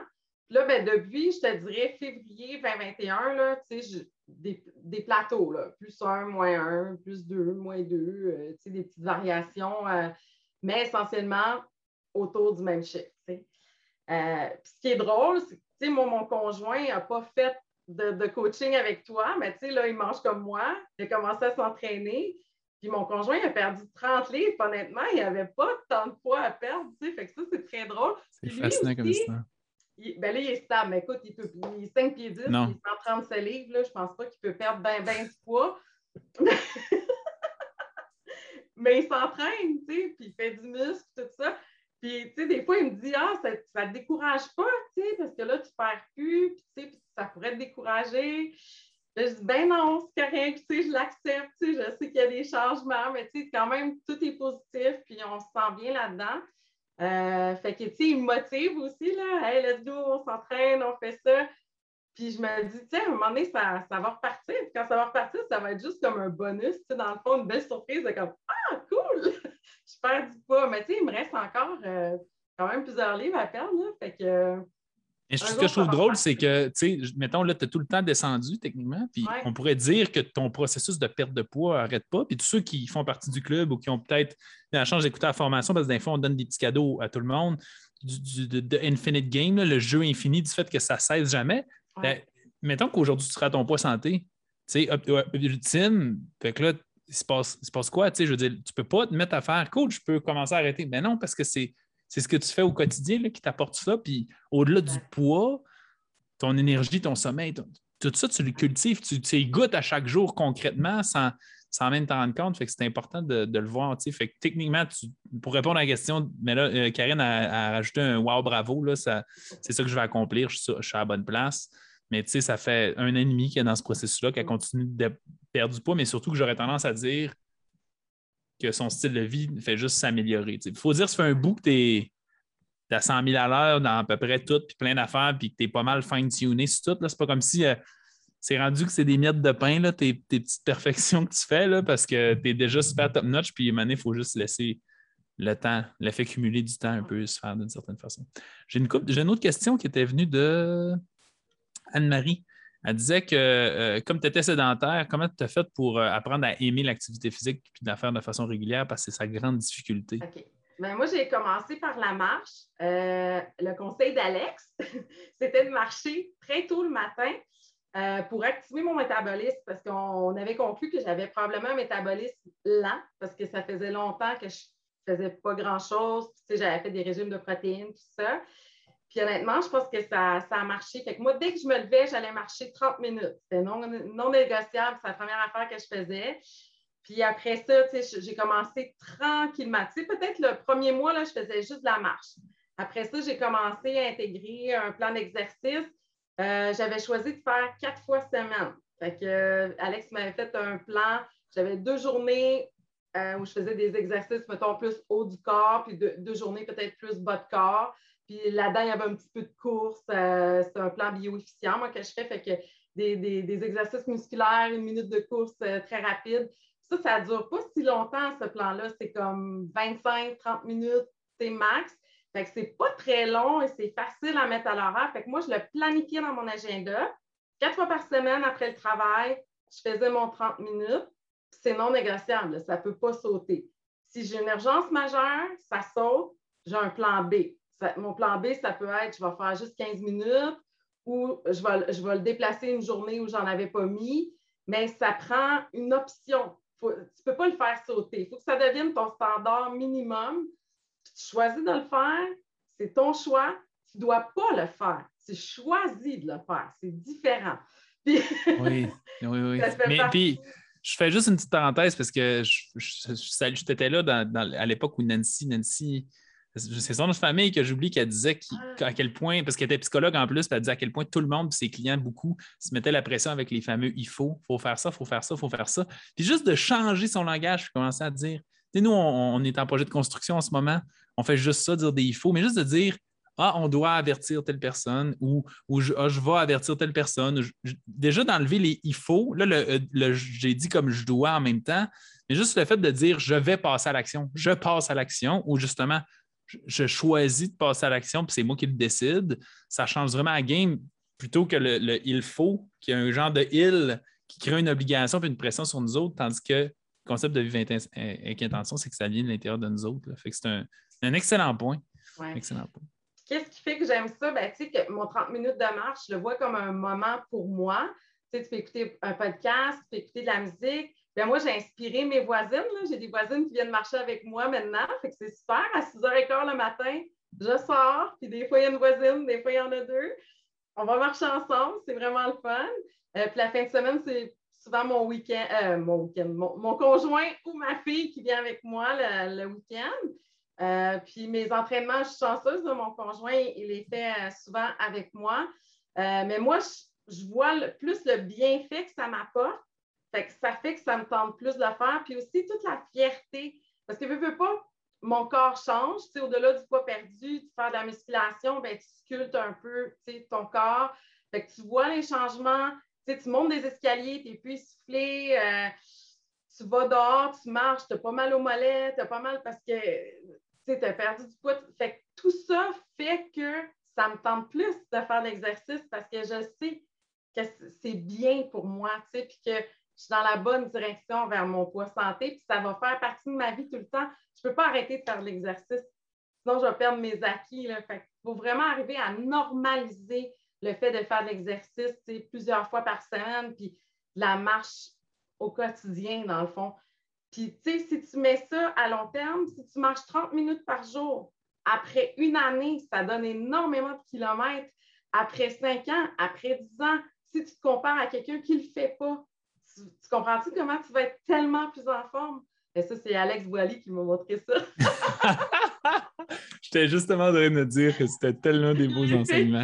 Là, ben, depuis, je te dirais, février 2021, là, tu sais, des, des, plateaux, là, plus un, moins un, plus deux, moins deux, euh, tu sais, des petites variations, euh, mais essentiellement autour du même chiffre. Euh, ce qui est drôle, c'est que moi, mon conjoint n'a pas fait de, coaching avec toi, mais tu sais, là, il mange comme moi, il a commencé à s'entraîner. Puis mon conjoint il a perdu 30 livres. Honnêtement, il n'y avait pas tant de poids à perdre. Tu sais, fait que ça, c'est très drôle. C'est fascinant comme ça ben là, il est stable. Mais écoute, il, peut, il est 5 pieds 10, non. il est 137 livres. Là, je ne pense pas qu'il peut perdre bien ben de poids. mais il s'entraîne, tu sais, puis il fait du muscle, tout ça. Puis, tu sais, des fois, il me dit, ah, ça ne te décourage pas, tu sais, parce que là, tu perds plus, puis, tu sais, ça pourrait te décourager. je dis, ben non, c'est rien, tu sais, je l'accepte, tu sais, je sais qu'il y a des changements, mais tu sais, quand même, tout est positif, puis on se sent bien là-dedans. Euh, fait que, tu sais, il me motive aussi, là. Hey, let's go, on s'entraîne, on fait ça. Puis je me dis, tiens, à un moment donné, ça, va repartir. Puis quand ça va repartir, ça va être juste comme un bonus, tu sais, dans le fond, une belle surprise de comme, ah, cool, je perds du poids. Mais tu sais, il me reste encore euh, quand même plusieurs livres à perdre, là. Fait que ce que je trouve drôle, c'est que, tu sais, mettons, là, tu as tout le temps descendu techniquement, puis on pourrait dire que ton processus de perte de poids n'arrête pas. Puis tous ceux qui font partie du club ou qui ont peut-être la chance d'écouter la formation, parce que des fois, on donne des petits cadeaux à tout le monde, du, de, Infinite Game, le jeu infini du fait que ça ne cesse jamais. Ben, mettons qu'aujourd'hui, tu seras à ton poids santé, tu sais, ultime, fait que là, il se passe, il se passe quoi? Tu sais, je veux dire, tu ne peux pas te mettre à faire, coach, je peux commencer à arrêter. Mais non, parce que c'est c'est ce que tu fais au quotidien qui t'apporte ça. Puis au-delà du poids, ton énergie, ton sommeil, tout ça, tu le cultives, tu, tu y goûtes à chaque jour concrètement sans, sans même t'en rendre compte. Fait que c'est important de, le voir. Fait que techniquement, pour répondre à la question, mais là, euh, Karine a, rajouté un wow, bravo, là, c'est ça que je vais accomplir, je suis, à la bonne place. Mais tu sais, ça fait un an et demi qu'elle est dans ce processus-là, qu'elle continue de perdre du poids, mais surtout que j'aurais tendance à dire que son style de vie fait juste s'améliorer. Il faut dire, ça fait un bout que tu es, à 100 000 à l'heure dans à peu près tout, puis plein d'affaires, puis que tu es pas mal fine-tuné sur tout. C'est pas comme si euh, c'est rendu que c'est des miettes de pain, là, tes, petites perfections que tu fais, là, parce que tu es déjà super top-notch, puis à il faut juste laisser le temps, l'effet cumulé du temps un peu se faire d'une certaine façon. J'ai une, j'ai une autre question qui était venue de Anne-Marie. Elle disait que euh, comme tu étais sédentaire, comment tu as fait pour euh, apprendre à aimer l'activité physique et de la faire de façon régulière parce que c'est sa grande difficulté? OK. Ben, moi, j'ai commencé par la marche. Euh, le conseil d'Alex, c'était de marcher très tôt le matin pour activer mon métabolisme parce qu'on avait conclu que j'avais probablement un métabolisme lent parce que ça faisait longtemps que je ne faisais pas grand-chose. J'avais fait des régimes de protéines, tout ça. Puis honnêtement, je pense que ça, a marché. Fait que moi, dès que je me levais, j'allais marcher 30 minutes. C'était non, négociable. C'est la première affaire que je faisais. Puis après ça, j'ai commencé tranquillement. Peut-être le premier mois, là, je faisais juste de la marche. Après ça, j'ai commencé à intégrer un plan d'exercice. Euh, j'avais choisi de faire quatre fois semaine. Fait que Alex m'avait fait un plan. J'avais deux journées euh, où je faisais des exercices, mettons, plus haut du corps, puis deux, deux journées peut-être plus bas de corps. Puis là-dedans, il y avait un petit peu de course. Euh, c'est un plan bioefficient, moi, que je fais. Fait que des, exercices musculaires, une minute de course euh, très rapide. Ça, ça ne dure pas si longtemps, ce plan-là. C'est comme 25-30 minutes, c'est max. Fait que c'est pas très long et c'est facile à mettre à l'horaire. Fait que moi, je le planifiais dans mon agenda. Quatre fois par semaine après le travail, je faisais mon 30 minutes. C'est non négociable, ça ne peut pas sauter. Si j'ai une urgence majeure, ça saute, j'ai un plan B mon plan B, ça peut être, je vais faire juste 15 minutes ou je vais, je vais le déplacer une journée où j'en avais pas mis, mais ça prend une option. tu ne peux pas le faire sauter. Il faut que ça devienne ton standard minimum. Tu choisis de le faire, c'est ton choix. Tu ne dois pas le faire. Tu choisis de le faire. C'est différent. oui, oui, oui. Mais puis, je fais juste une petite parenthèse parce que je, je, là à l'époque où Nancy, Nancy c'est son famille que j'oublie qu'elle disait à quel point, parce qu'elle était psychologue en plus, elle disait à quel point tout le monde, ses clients, beaucoup, se mettaient la pression avec les fameux il faut, faut faire ça, faut faire ça, faut faire ça. Puis juste de changer son langage, je commençais à dire, nous, on, est en projet de construction en ce moment, on fait juste ça, dire des il faut, mais juste de dire ah, on doit avertir telle personne ou, ou je, ah, je vais avertir telle personne. déjà, d'enlever les il faut, là, le, le j'ai dit comme je dois en même temps, mais juste le fait de dire je vais passer à l'action, je passe à l'action ou justement je, choisis de passer à l'action puis c'est moi qui le décide, ça change vraiment la game plutôt que le, il faut, qui est un genre de il qui crée une obligation et une pression sur nous autres, tandis que le concept de vivre avec intention, c'est que ça vient de l'intérieur de nous autres. Fait que c'est un, excellent point. Excellent point. Qu'est-ce qui fait que j'aime ça? Ben, tu sais, que mon 30 minutes de marche, je le vois comme un moment pour moi. Tu, sais, tu peux écouter un podcast, tu peux écouter de la musique. Ben, moi, j'ai inspiré mes voisines. J'ai des voisines qui viennent marcher avec moi maintenant. Fait que c'est super. À 6h15 le matin, je sors. Puis des fois, il y a une voisine, des fois, il y en a deux. On va marcher ensemble. C'est vraiment le fun. Euh, puis la fin de semaine, c'est souvent mon week-end, euh, mon, week mon, conjoint ou ma fille qui vient avec moi le, week-end. Euh, puis mes entraînements, je suis chanceuse, mon conjoint, il les fait souvent avec moi. mais moi, je, vois plus le bienfait que ça m'apporte. Fait que ça fait que ça me tente plus de le faire. Puis aussi toute la fierté. Parce que je veux pas, mon corps change. Au-delà du poids perdu, de faire de la musculation, ben, tu sculptes un peu ton corps. Fait que tu vois les changements, tu montes des escaliers, tu n'es plus essoufflé, euh, tu vas dehors, tu marches, tu as pas mal au mollet, tu as pas mal parce que tu as perdu du poids. Fait tout ça fait que ça me tente plus de faire l'exercice parce que je sais que c'est bien pour moi, puis que je suis dans la bonne direction vers mon poids santé, puis ça va faire partie de ma vie tout le temps. Je ne peux pas arrêter de faire l'exercice, sinon je vais perdre mes acquis. Il faut vraiment arriver à normaliser le fait de faire de l'exercice plusieurs fois par semaine, puis la marche au quotidien, dans le fond. Puis, tu sais, si tu mets ça à long terme, si tu marches 30 minutes par jour, après une année, ça donne énormément de kilomètres. Après cinq ans, après dix ans, si tu te compares à quelqu'un qui ne le fait pas, tu, comprends-tu comment tu vas être tellement plus en forme? Et ça, c'est Alex Boily qui m'a montré ça. J'étais justement en train de me dire que c'était tellement des beaux enseignements.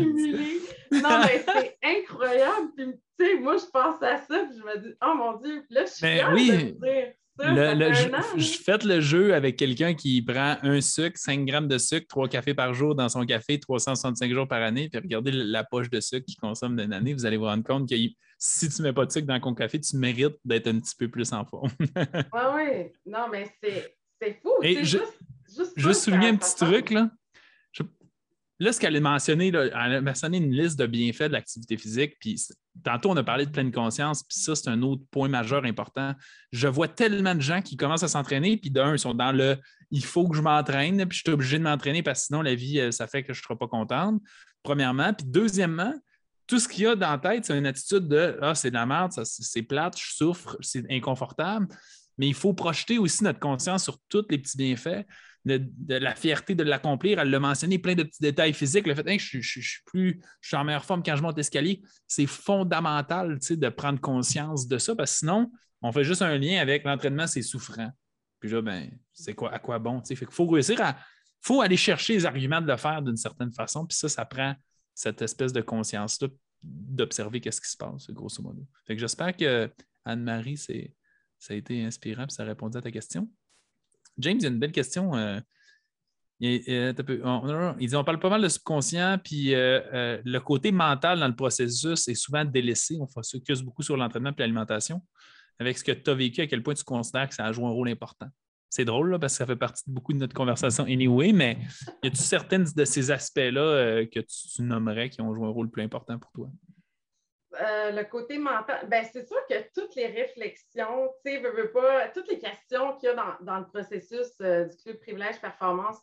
Non, mais c'est incroyable. Puis, tu sais, moi, je pense à ça, puis je me dis, oh mon Dieu, là, je suis ben, oui. de dire je, fais le jeu avec quelqu'un qui prend un sucre, 5 grammes de sucre, 3 cafés par jour dans son café, 365 jours par année, puis regardez la poche de sucre qu'il consomme d'une année, vous allez vous rendre compte que si tu ne mets pas de sucre dans ton café, tu mérites d'être un petit peu plus en forme. oui, oui. Non, mais c'est fou. Et juste, juste, souligner un petit truc, là. Là, ce qu'elle a mentionné, elle a mentionné une liste de bienfaits de l'activité physique, puis tantôt, on a parlé de pleine conscience, puis ça, c'est un autre point majeur important. Je vois tellement de gens qui commencent à s'entraîner, puis d'un, ils sont dans le il faut que je m'entraîne, puis je suis obligé de m'entraîner parce que sinon, la vie, euh, ça fait que je ne serai pas contente, premièrement. Puis deuxièmement, tout ce qu'il y a dans la tête, c'est une attitude de Ah, c'est de la merde, c'est plate, je souffre, c'est inconfortable. Mais il faut projeter aussi notre conscience sur tous les petits bienfaits de, la fierté de l'accomplir. Elle l'a mentionné, plein de petits détails physiques. Le fait que je, suis plus, je suis en meilleure forme quand je monte l'escalier, c'est fondamental de prendre conscience de ça, parce que sinon, on fait juste un lien avec l'entraînement, c'est souffrant. Puis là, ben, c'est quoi, à quoi bon? Il faut réussir à. faut aller chercher les arguments de le faire d'une certaine façon. Puis ça, ça prend cette espèce de conscience-là d'observer qu'est-ce qui se passe, grosso modo. Fait j'espère que Anne-Marie, ça a été inspirant et ça a répondu à ta question. James, il y a une belle question. Euh, il, dit on parle pas mal de subconscient, puis euh, euh, le côté mental dans le processus est souvent délaissé. On focus beaucoup sur l'entraînement et l'alimentation. Avec ce que tu as vécu, à quel point tu considères que ça a joué un rôle important? C'est drôle parce que ça fait partie de beaucoup de notre conversation anyway, mais y a-tu certaines de ces aspects-là que tu nommerais qui ont joué un rôle plus important pour toi? Euh, le côté mental, ben, c'est sûr que toutes les réflexions, tu sais, pas, toutes les questions qu'il y a dans, le processus euh, du club privilège performance,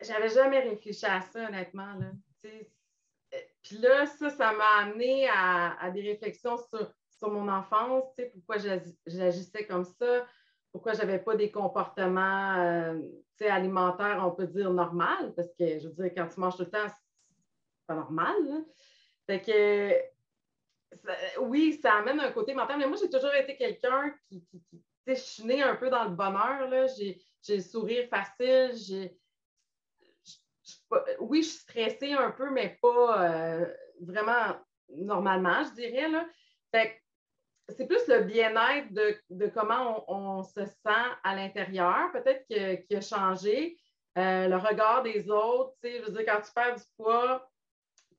j'avais jamais réfléchi à ça, honnêtement. Là. Euh, puis là, ça, ça m'a amené à, des réflexions sur, mon enfance, pourquoi j'agissais comme ça, pourquoi je n'avais pas des comportements alimentaires, on peut dire, normal, parce que, je veux dire, quand tu manges tout le temps, c'est pas normal. Fait que, oui, ça amène un côté mental, mais moi, j'ai toujours été quelqu'un qui, qui, je suis un peu dans le bonheur, j'ai le sourire facile, j'ai. Oui, je suis stressée un peu, mais pas euh, vraiment normalement, je dirais. Là. Fait c'est plus le bien-être de, comment on, se sent à l'intérieur, peut-être qui a changé. le regard des autres. Je veux dire, quand tu perds du poids,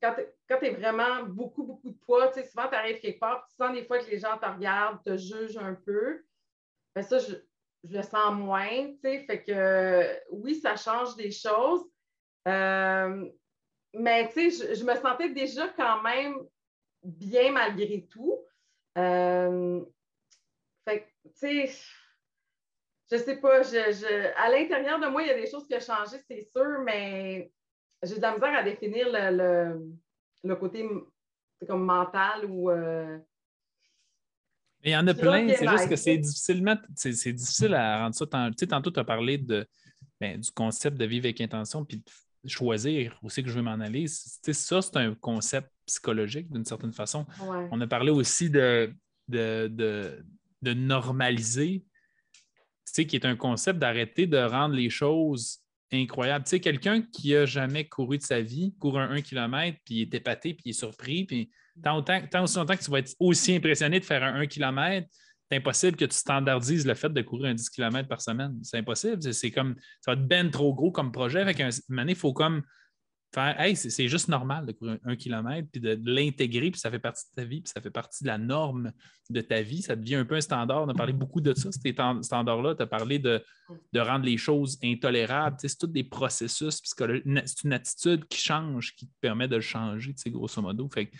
quand tu es vraiment beaucoup, beaucoup de poids, souvent tu arrives quelque part, tu sens des fois que les gens te regardent, te jugent un peu. Ben ça, je, le sens moins, fait que oui, ça change des choses. Euh, mais tu sais, je, me sentais déjà quand même bien malgré tout. Euh, fait que, tu sais, je sais pas, je, à l'intérieur de moi, il y a des choses qui ont changé, c'est sûr, mais j'ai de la misère à définir le, côté comme mental ou. Euh, il y en a plein, c'est juste que c'est difficilement, c'est, difficile à rendre ça. Tu sais, tantôt, tu as parlé de, ben, du concept de vivre avec intention puis de choisir où c'est que je veux m'en aller. ça, c'est un concept psychologique d'une certaine façon. On a parlé aussi de, de, de, de normaliser, qui est un concept d'arrêter de rendre les choses incroyable. Tu sais, quelqu'un qui n'a jamais couru de sa vie, court un 1 km, puis il est épaté, puis il est surpris, puis tant, tant aussi longtemps que tu vas être aussi impressionné de faire un 1 km, c'est impossible que tu standardises le fait de courir un 10 km par semaine. C'est impossible. C'est comme ça va être ben trop gros comme projet. Un, il faut comme faire Hey, c'est juste normal de courir un, kilomètre, puis de, l'intégrer, puis ça fait partie de ta vie, puis ça fait partie de la norme de ta vie. Ça devient un peu un standard. On a parlé beaucoup de ça, ces standards-là. Tu as parlé de, rendre les choses intolérables. c'est tout des processus psychologiques. C'est une attitude qui change, qui te permet de le changer, grosso modo. Fait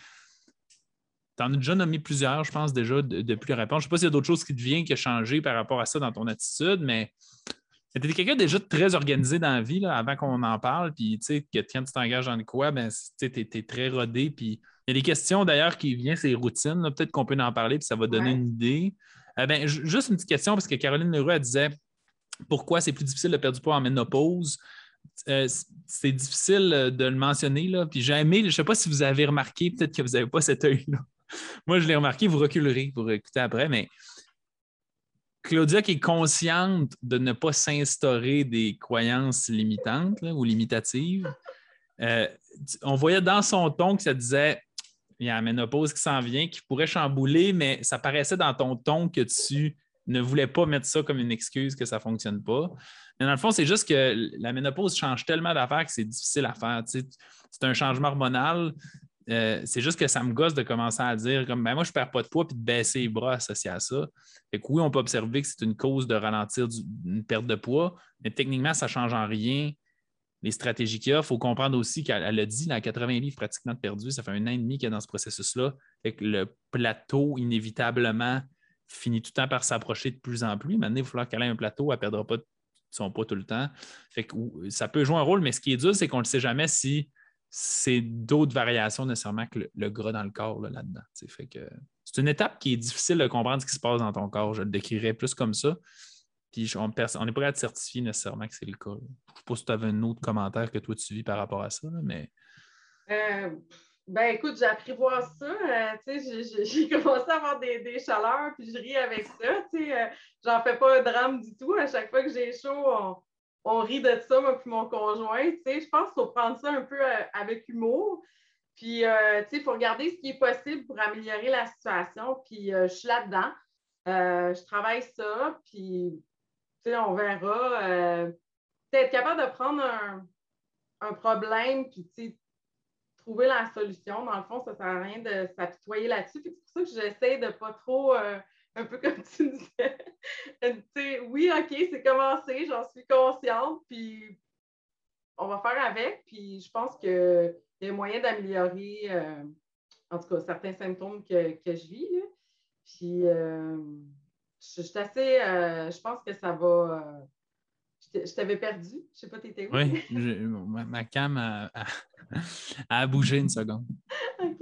tu en as déjà nommé plusieurs, je pense, déjà, depuis la réponse. Je ne sais pas s'il y a d'autres choses qui te viennent qui ont changé par rapport à ça dans ton attitude, mais es quelqu'un déjà très organisé dans la vie avant qu'on en parle, puis tu sais, que quand tu t'engages dans quoi, ben, tu es, très rodé. Puis il y a des questions d'ailleurs qui viennent, ces routines. Peut-être qu'on peut en parler, puis ça va donner une idée. Euh, ben, juste une petite question, parce que Caroline Leroux, elle disait pourquoi c'est plus difficile de perdre du poids en ménopause? Euh, c'est difficile euh, de le mentionner, là. Puis j'ai aimé, je ne sais pas si vous avez remarqué, peut-être que vous n'avez pas cet œil-là. Moi, je l'ai remarqué, vous reculerez pour écouter après, mais Claudia qui est consciente de ne pas s'instaurer des croyances limitantes ou limitatives, euh, on voyait dans son ton que ça disait il y a la ménopause qui s'en vient, qui pourrait chambouler, mais ça paraissait dans ton ton que tu ne voulais pas mettre ça comme une excuse que ça ne fonctionne pas. Mais dans le fond, c'est juste que la ménopause change tellement d'affaires que c'est difficile à faire. c'est un changement hormonal. Euh, c'est juste que ça me gosse de commencer à dire comme ben moi, je perds pas de poids puis de baisser les bras associés à ça. Fait oui, on peut observer que c'est une cause de ralentir une perte de poids, mais techniquement, ça ne change en rien les stratégies qu'il y a. Il faut comprendre aussi qu'elle a dit, la 80 livres pratiquement de perdu, ça fait un an et demi qu'elle est dans ce processus-là. le plateau, inévitablement, finit tout le temps par s'approcher de plus en plus. Maintenant, il va falloir qu'elle ait un plateau, elle ne perdra pas son poids tout le temps. Fait que, ça peut jouer un rôle, mais ce qui est dur, c'est qu'on ne sait jamais si c'est d'autres variations nécessairement que le, gras dans le corps là-dedans. c'est une étape qui est difficile de comprendre ce qui se passe dans ton corps. Je le décrirais plus comme ça. Puis on n'est pas capable de certifier nécessairement que c'est le cas. Je ne sais pas si tu avais un autre commentaire que toi tu vis par rapport à ça, mais. Euh, ben écoute, j'ai appris à voir ça. Euh, j'ai commencé à avoir des, chaleurs, puis je ris avec ça. Euh, J'en fais pas un drame du tout. À chaque fois que j'ai chaud, on, on rit de ça, moi puis mon conjoint. je pense qu'il faut prendre ça un peu euh, avec humour. Puis, euh, il faut regarder ce qui est possible pour améliorer la situation. Puis, euh, je suis là-dedans. je travaille ça, puis, on verra. être capable de prendre un, problème, puis, trouver la solution. Dans le fond, ça ne sert à rien de s'apitoyer là-dessus. C'est pour ça que j'essaie de ne pas trop un peu comme tu disais. oui, OK, c'est commencé, j'en suis consciente, puis on va faire avec, puis je pense qu'il y a moyen d'améliorer, euh, en tout cas, certains symptômes que, je vis. Puis, euh, je, suis assez, euh, je pense que ça va. je t'avais perdu. Je ne sais pas, tu étais où? Oui, ma, cam a, a, bougé une seconde. OK.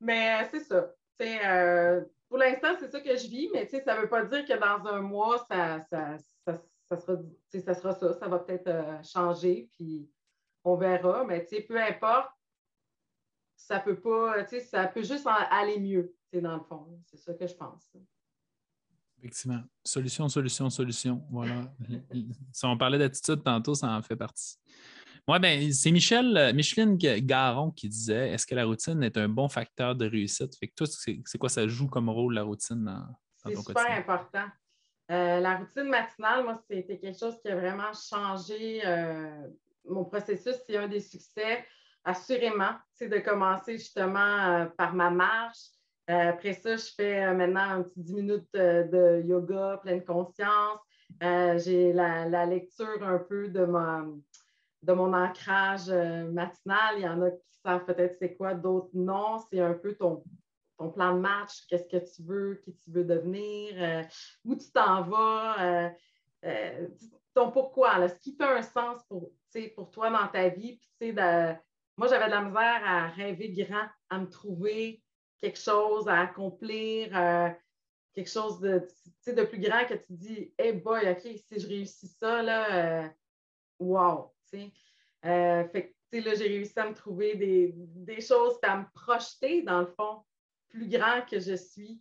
Mais c'est ça. Euh, pour l'instant, c'est ça que je vis, mais ça ne veut pas dire que dans un mois, ça, ça, ça, ça sera, ça sera ça. Ça va peut-être euh, changer, puis on verra. Mais peu importe, ça peut pas, ça peut juste aller mieux, dans le fond. C'est ça que je pense. Effectivement. Solution, solution, solution. Voilà. si on parlait d'attitude tantôt, ça en fait partie. Oui, ben, c'est Michel, euh, Micheline Garon qui disait Est-ce que la routine est un bon facteur de réussite? Fait que toi, c'est quoi ça joue comme rôle la routine dans, dans ton quotidien? Super important. la routine matinale, moi, c'était quelque chose qui a vraiment changé mon processus. C'est un des succès, assurément. C'est de commencer justement par ma marche. après ça, je fais maintenant un petit 10 minutes de yoga, pleine conscience. J'ai la, lecture un peu de mon, de mon ancrage matinal. Il y en a qui savent peut-être c'est quoi, d'autres non. C'est un peu ton, ton plan de match, qu'est-ce que tu veux, qui tu veux devenir, euh, où tu t'en vas, euh, euh, ton pourquoi, ce qui fait un sens pour, pour toi dans ta vie. moi, j'avais de la misère à rêver grand, à me trouver quelque chose à accomplir, quelque chose de, de plus grand que tu dis, hey boy, OK, si je réussis ça, là, wow. Fait là, j'ai réussi à me trouver des, des choses, à me projeter, dans le fond, plus grand que je suis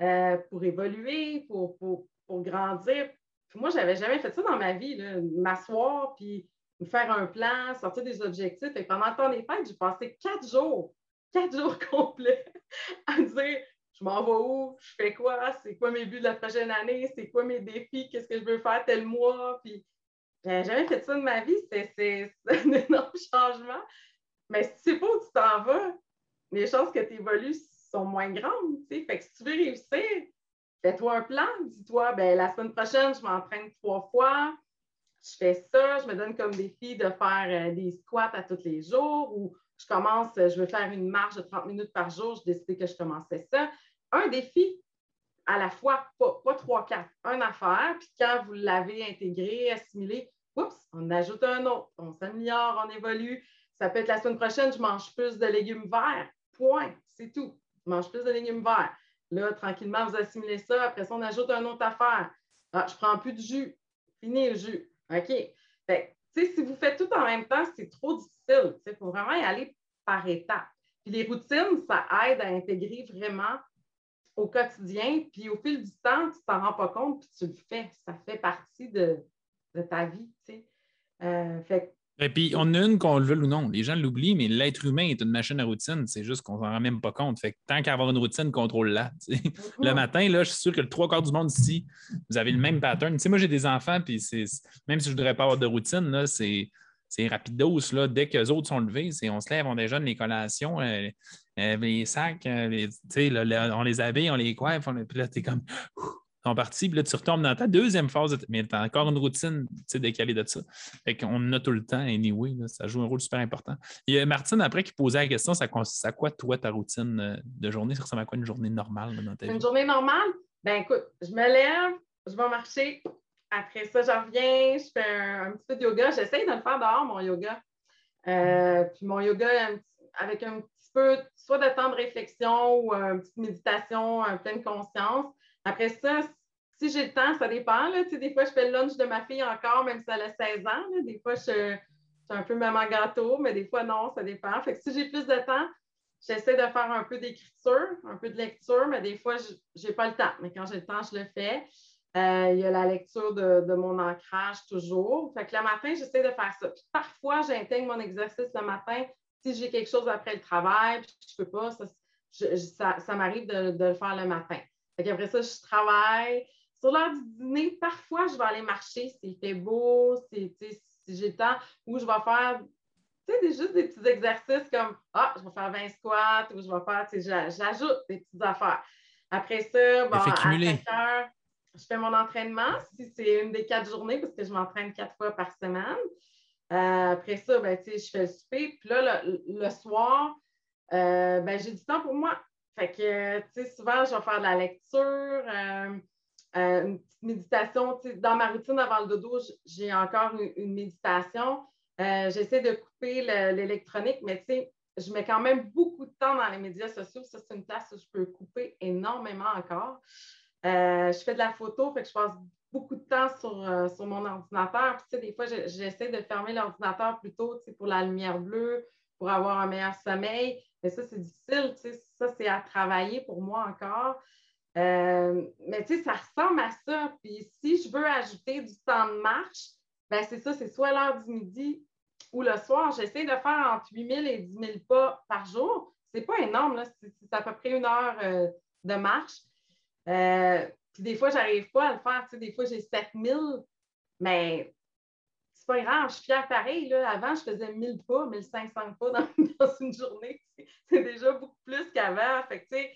euh, pour évoluer, pour, pour, grandir. moi, je n'avais jamais fait ça dans ma vie, m'asseoir puis me faire un plan, sortir des objectifs. Et pendant le temps des fêtes, j'ai passé quatre jours, quatre jours complets à me dire je m'en vais où, je fais quoi, c'est quoi mes buts de la prochaine année, c'est quoi mes défis, qu'est-ce que je veux faire tel mois? Puis j'avais jamais fait ça de ma vie, c'est un énorme changement. Mais si tu sais pas où tu t'en vas, les chances que tu évolues sont moins grandes. Fait que si tu veux réussir, fais-toi un plan. Dis-toi, ben, la semaine prochaine, je m'entraîne trois fois. Je fais ça, je me donne comme défi de faire euh, des squats à tous les jours ou je commence, je veux faire une marche de 30 minutes par jour. Je décidé que je commençais ça. Un défi à la fois, pas, trois, quatre, un affaire. Puis quand vous l'avez intégré, assimilé, oups, on ajoute un autre, on s'améliore, on évolue. Ça peut être la semaine prochaine, je mange plus de légumes verts. Point, c'est tout mange plus de légumes verts. Là, tranquillement, vous assimilez ça. Après ça, on ajoute une autre affaire. Ah, je prends plus de jus. Fini le jus. OK. Fait, si vous faites tout en même temps, c'est trop difficile. Il faut vraiment y aller par étapes. Puis les routines, ça aide à intégrer vraiment au quotidien. Puis au fil du temps, tu ne t'en rends pas compte, puis tu le fais. Ça fait partie de, ta vie. Euh, fait et puis, on a une qu'on le veut ou non. Les gens l'oublient, mais l'être humain est une machine à routine. C'est juste qu'on s'en rend même pas compte. Fait que tant qu'à avoir une routine, contrôle-la. Le matin, là, je suis sûr que le trois quarts du monde ici, vous avez le même pattern. moi, j'ai des enfants, puis même si je ne voudrais pas avoir de routine, c'est c'est rapidos. Là. Dès que les autres sont levés, on se lève, on déjeune les collations, euh, euh, les sacs, euh, on les habille, on les coiffe, puis là, es comme sont partis, puis là, tu retombes dans ta deuxième phase, mais tu as encore une routine décalée de ça. Fait qu'on en a tout le temps, anyway, ça joue un rôle super important. Il y a Martine, après, qui posait la question ça consiste à quoi, toi, ta routine de journée? Ça ressemble à quoi une journée normale dans ta vie? Une journée normale? Ben écoute, je me lève, je vais marcher. Après ça, j'en reviens, je fais un, petit peu de yoga. J'essaye de le faire dehors, mon yoga. Euh, puis mon yoga, avec un petit peu, soit de temps de réflexion ou une petite méditation, en pleine conscience. Après ça, si j'ai le temps, ça dépend. Là. des fois, je fais le lunch de ma fille encore, même si elle a 16 ans. Des fois, je, suis un peu maman gâteau, mais des fois, non, ça dépend. Fait que si j'ai plus de temps, j'essaie de faire un peu d'écriture, un peu de lecture, mais des fois, je n'ai pas le temps. Mais quand j'ai le temps, je le fais. Euh, il y a la lecture de, mon ancrage toujours. Fait que le matin, j'essaie de faire ça. parfois, j'intègre mon exercice le matin si j'ai quelque chose après le travail, puis je ne peux pas, ça, m'arrive de, le faire le matin. Après ça, je travaille. Sur l'heure du dîner, parfois, je vais aller marcher s'il fait beau, si, j'ai le temps, ou je vais faire juste des petits exercices comme Ah, je vais faire 20 squats ou je vais faire, j'ajoute des petites affaires. Après ça, bon, à 5 heures, je fais mon entraînement si c'est une des quatre journées parce que je m'entraîne quatre fois par semaine. Euh, après ça, ben, je fais le souper. Puis là, le, soir, euh, ben, j'ai du temps pour moi. Fait que, souvent, je vais faire de la lecture, euh, une petite méditation. Dans ma routine avant le dodo, j'ai encore une, méditation. Euh, j'essaie de couper l'électronique, mais tu sais, je mets quand même beaucoup de temps dans les médias sociaux. Ça, c'est une place où je peux couper énormément encore. Je fais de la photo, fait que je passe beaucoup de temps sur, sur mon ordinateur. Puis, tu sais, des fois, j'essaie de fermer l'ordinateur plutôt pour la lumière bleue, pour avoir un meilleur sommeil. Mais ça, c'est difficile, tu sais, ça, c'est à travailler pour moi encore. Euh, mais tu sais, ça ressemble à ça. Puis si je veux ajouter du temps de marche, ben c'est ça, c'est soit l'heure du midi ou le soir. J'essaie de faire entre 8 000 et 10 000 pas par jour. C'est pas énorme, c'est à peu près une heure euh, de marche. Euh, Puis des fois, je n'arrive pas à le faire. Tu sais, des fois, j'ai 7000, mais c'est pas grave, je suis fière pareil. Là. Avant, je faisais 1000 pas, 1500 pas dans, une journée. C'est déjà beaucoup plus qu'avant. Fait tu sais,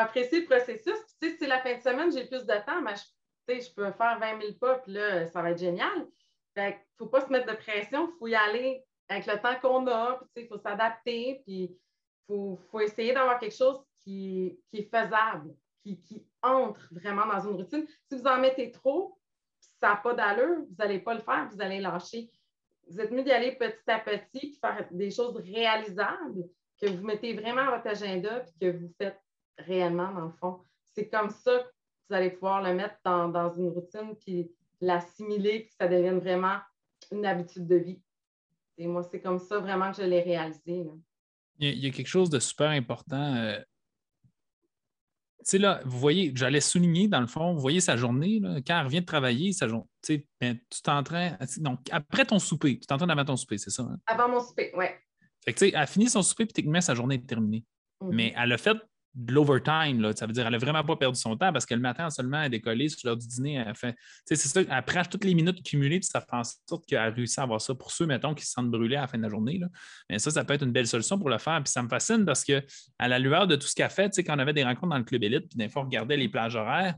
apprécier le processus. Puis, tu sais, si la fin de semaine, j'ai plus de temps, mais je, je peux faire 20 000 pas, puis là, ça va être génial. Fait ne faut pas se mettre de pression, il faut y aller avec le temps qu'on a, puis, il faut s'adapter, puis il faut, faut, essayer d'avoir quelque chose qui, qui est faisable, qui, qui, entre vraiment dans une routine. Si vous en mettez trop, ça n'a pas d'allure, vous n'allez pas le faire, vous allez lâcher. Vous êtes mieux d'y aller petit à petit, faire des choses réalisables que vous mettez vraiment à votre agenda, puis que vous faites réellement, dans le fond. C'est comme ça que vous allez pouvoir le mettre dans, dans une routine, puis l'assimiler, puis que ça devienne vraiment une habitude de vie. Et moi, c'est comme ça vraiment que je l'ai réalisé. Il, y a, quelque chose de super important. Euh, sais, là, vous voyez, j'allais souligner, dans le fond, vous voyez sa journée, là, quand elle revient de travailler, sa journée, tu sais, ben, tu t'entraînes. Donc, après ton souper, tu t'entraînes avant ton souper, c'est ça? Hein? Avant mon souper, oui. Fait que, tu sais, elle a fini son souper, puis techniquement, sa journée est terminée. Mm-hmm. Mais elle a fait de l'overtime. Ça veut dire qu'elle n'a vraiment pas perdu son temps parce que le matin seulement, elle a décollé sur l'heure du dîner. Elle, c'est ça, elle prend toutes les minutes cumulées puis ça fait en sorte qu'elle a réussi à avoir ça pour ceux, mettons, qui se sentent brûlés à la fin de la journée. Là. Mais ça, ça peut être une belle solution pour le faire. Puis ça me fascine parce que à la lueur de tout ce qu'elle fait, quand on avait des rencontres dans le club élite, puis des fois, on regardait les plages horaires,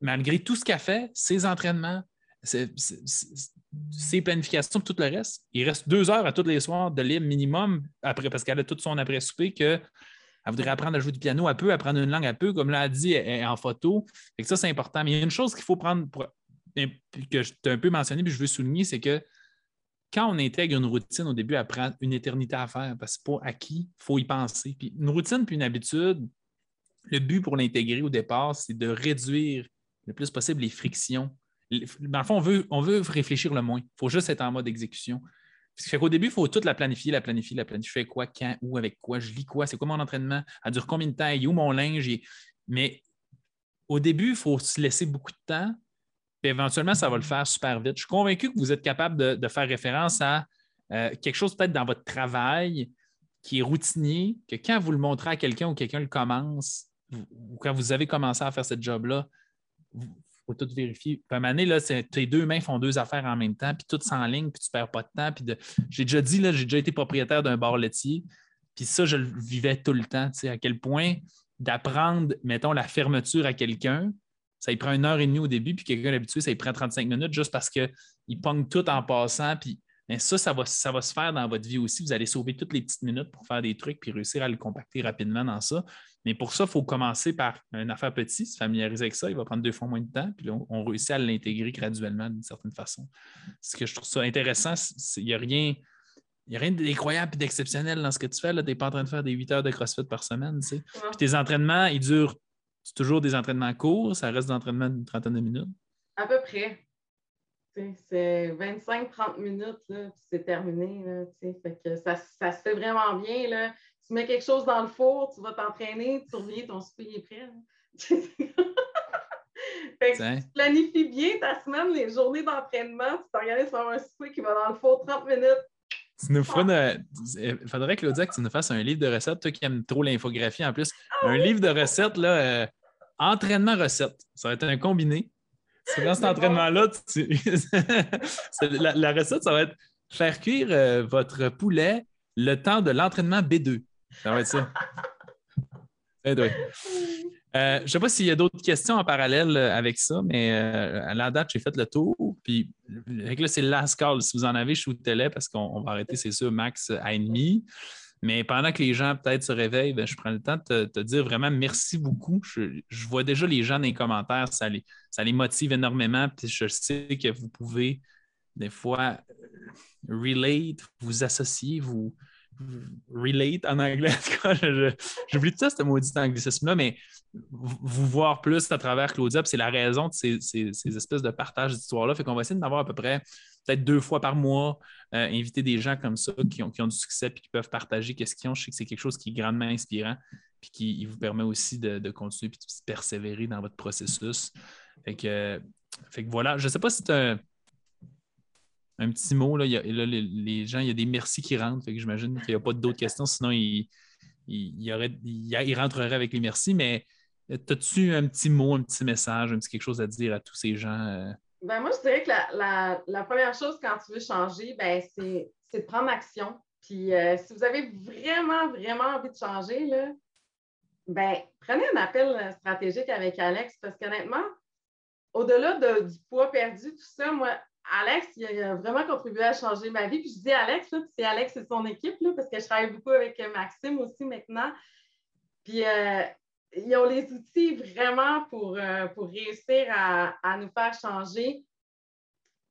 malgré tout ce qu'elle fait, ses entraînements, ses, planifications, tout le reste, il reste deux heures à tous les soirs de libre minimum après, parce qu'elle a tout son après-souper que elle voudrait apprendre à jouer du piano, elle peut apprendre une langue, elle peut, comme l'a dit, elle est en photo. Et ça, c'est important. Mais il y a une chose qu'il faut prendre, que je t'ai un peu mentionné, puis je veux souligner, c'est que quand on intègre une routine au début, elle prend une éternité à faire parce que c'est pas acquis, il faut y penser. Puis une routine puis une habitude, le but pour l'intégrer au départ, c'est de réduire le plus possible les frictions. Dans le fond, on veut, on veut réfléchir le moins. Il faut juste être en mode exécution. Ce fait qu'au début, il faut toute la planifier, la planifier, la planifier. Je fais quoi, quand, où, avec quoi, je lis quoi, c'est quoi mon entraînement, elle dure combien de temps, il est où mon linge. Mais au début, il faut se laisser beaucoup de temps, puis éventuellement, ça va le faire super vite. Je suis convaincu que vous êtes capable de, faire référence à euh, quelque chose peut-être dans votre travail qui est routinier, que quand vous le montrez à quelqu'un ou quelqu'un le commence, ou quand vous avez commencé à faire ce job-là, faut tout vérifier. Puis à un moment donné, là, tes deux mains font deux affaires en même temps, puis tout s'enligne, puis tu ne perds pas de temps. Puis J'ai déjà dit, là, j'ai déjà été propriétaire d'un bar laitier, puis ça, je le vivais tout le temps. Tu sais, à quel point d'apprendre, mettons, la fermeture à quelqu'un, ça y prend une heure et demie au début, puis quelqu'un d'habitué, ça y prend 35 minutes juste parce qu'il pogne tout en passant, puis mais ça, ça va, ça va se faire dans votre vie aussi. Vous allez sauver toutes les petites minutes pour faire des trucs puis réussir à le compacter rapidement dans ça. Mais pour ça, il faut commencer par une affaire petite, se familiariser avec ça. Il va prendre deux fois moins de temps, puis on, réussit à l'intégrer graduellement d'une certaine façon. Ce que je trouve ça intéressant, il n'y a rien. Il a rien d'incroyable et d'exceptionnel dans ce que tu fais. Tu n'es pas en train de faire des 8 heures de CrossFit par semaine. Tu Puis tes entraînements, ils durent. C'est toujours des entraînements courts, ça reste des entraînements d'une trentaine de minutes. À peu près. C'est 25-30 minutes, puis c'est terminé. fait que ça, se fait vraiment bien. Là. Tu mets quelque chose dans le four, tu vas t'entraîner, tu reviens, ton souper est prêt. fait que tu planifies bien ta semaine, les journées d'entraînement, tu t'organises sur un souper qui va dans le four 30 minutes. Tu nous Il faudrait, Claudia, que tu nous fasses un livre de recettes, toi qui aimes trop l'infographie en plus. Ah un livre de recettes, là, euh, entraînement recettes. Ça va être un combiné. C'est dans cet entraînement-là, la, recette, ça va être faire cuire euh, votre poulet le temps de l'entraînement B2. Ça va être ça. Eh euh, je ne sais pas s'il y a d'autres questions en parallèle euh, avec ça, mais à la date, j'ai fait le tour. Puis là, c'est le last call. Si vous en avez, shootez-les parce qu'on va arrêter, c'est sûr, max à ennemi. Mais pendant que les gens peut-être se réveillent, ben, je prends le temps de te, dire vraiment merci beaucoup. Je, vois déjà les gens dans les commentaires, ça les, motive énormément. Puis je sais que vous pouvez des fois euh, relate, vous associer, vous, relate en anglais. J'oublie tout ça, ce maudit anglicisme-là, mais vous voir plus à travers Claudia, c'est la raison de ces, ces espèces de partage d'histoire-là. Fait qu'on va essayer d'en avoir à peu près peut-être deux fois par mois, euh, inviter des gens comme ça qui ont, du succès et qui peuvent partager qu'est-ce qu'ils ont. Je sais que c'est quelque chose qui est grandement inspirant puis qui vous permet aussi de, continuer et de persévérer dans votre processus. Fait que, fait que voilà, je ne sais pas si tu as un, petit mot. Là, les, gens, il y a des merci qui rentrent. Fait que j'imagine qu'il n'y a pas d'autres questions, sinon ils, il, il, avec les merci. Mais As-tu un petit mot, un petit message, un petit quelque chose à dire à tous ces gens? Ben, moi, je dirais que la, première chose quand tu veux changer, ben, c'est de prendre action. Puis si vous avez vraiment, vraiment envie de changer, là, ben, prenez un appel stratégique avec Alex parce qu'honnêtement, au-delà du poids perdu, tout ça, moi, Alex, il a vraiment contribué à changer ma vie. Puis je dis Alex, c'est Alex et son équipe, là, parce que je travaille beaucoup avec Maxime aussi maintenant. Puis euh, ils ont les outils vraiment pour, euh, pour réussir à, nous faire changer.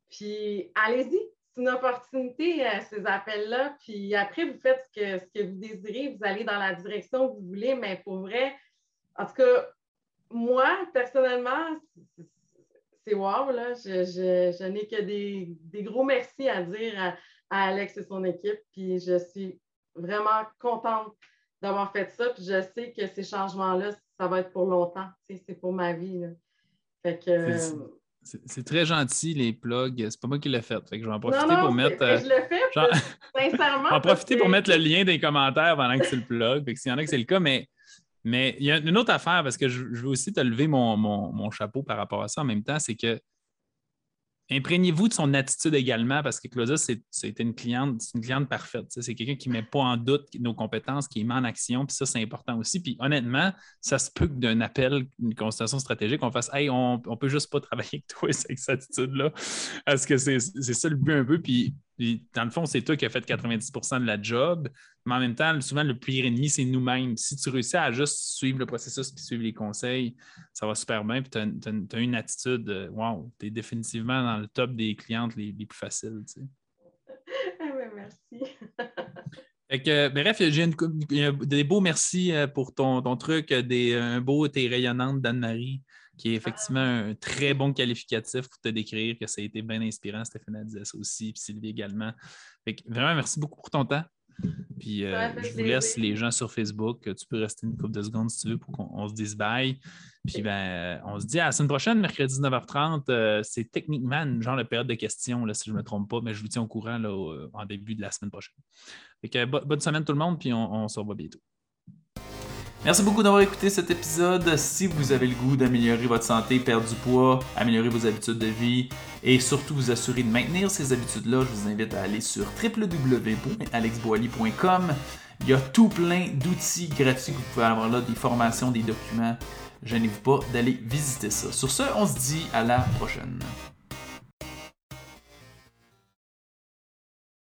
Puis allez-y, c'est une opportunité, euh, ces appels-là. Puis après, vous faites ce que, ce que vous désirez, vous allez dans la direction que vous voulez, mais pour vrai, en tout cas, moi, personnellement, c'est wow, là. Je, n'ai que des, gros merci à dire à, Alex et son équipe. Puis je suis vraiment contente d'avoir fait ça. Puis je sais que ces changements-là, ça va être pour longtemps. C'est pour ma vie. Fait que. C'est très gentil, les plugs. C'est pas moi qui l'ai fait. Fait que je vais en profiter pour mettre. je le fais, sincèrement. en profiter pour mettre le lien des commentaires pendant que c'est le plug. Fait que s'il y en a que c'est le cas, mais, mais il y a une autre affaire parce que je, veux aussi te lever mon, mon, chapeau par rapport à ça en même temps, c'est que imprégnez-vous de son attitude également parce que Claudia, c'est une cliente, une cliente parfaite. C'est quelqu'un qui ne met pas en doute nos compétences, qui met en action, puis ça, c'est important aussi. Puis honnêtement, ça se peut que d'un appel, une consultation stratégique, on fasse Hey, on ne peut juste pas travailler avec toi avec cette attitude-là. Parce que c'est ça le but un peu. Puis, dans le fond, c'est toi qui as fait 90% de la job. Mais en même temps, souvent, le pire ennemi, c'est nous-mêmes. Si tu réussis à juste suivre le processus et suivre les conseils, ça va super bien. Puis tu as, une attitude, euh, wow, tu es définitivement dans le top des clientes les, plus faciles. Tu sais. Ah merci. Ben, bref, j'ai des beaux merci euh, pour ton, ton truc, des, un beau et rayonnante d'Anne-Marie, qui est effectivement un très bon qualificatif pour te décrire, que ça a été bien inspirant. Stéphane disait ça aussi, puis Sylvie également. vraiment, merci beaucoup pour ton temps. Puis euh, je vous laisse les gens sur Facebook. Tu peux rester une couple de secondes si tu veux pour qu'on se dise bye. Puis ben, euh, on se dit à la semaine prochaine, mercredi 19h30. Euh, c'est techniquement une genre de période de questions, là, si je ne me trompe pas, mais je vous tiens au courant là, en début de la semaine prochaine. bonne semaine tout le monde, puis on, on se revoit bientôt. Merci beaucoup d'avoir écouté cet épisode. Si vous avez le goût d'améliorer votre santé, perdre du poids, améliorer vos habitudes de vie et surtout vous assurer de maintenir ces habitudes-là, je vous invite à aller sur www.alexboily.com. Il y a tout plein d'outils gratuits que vous pouvez avoir là, des formations, des documents. Gênez-vous pas d'aller visiter ça. Sur ce, on se dit à la prochaine.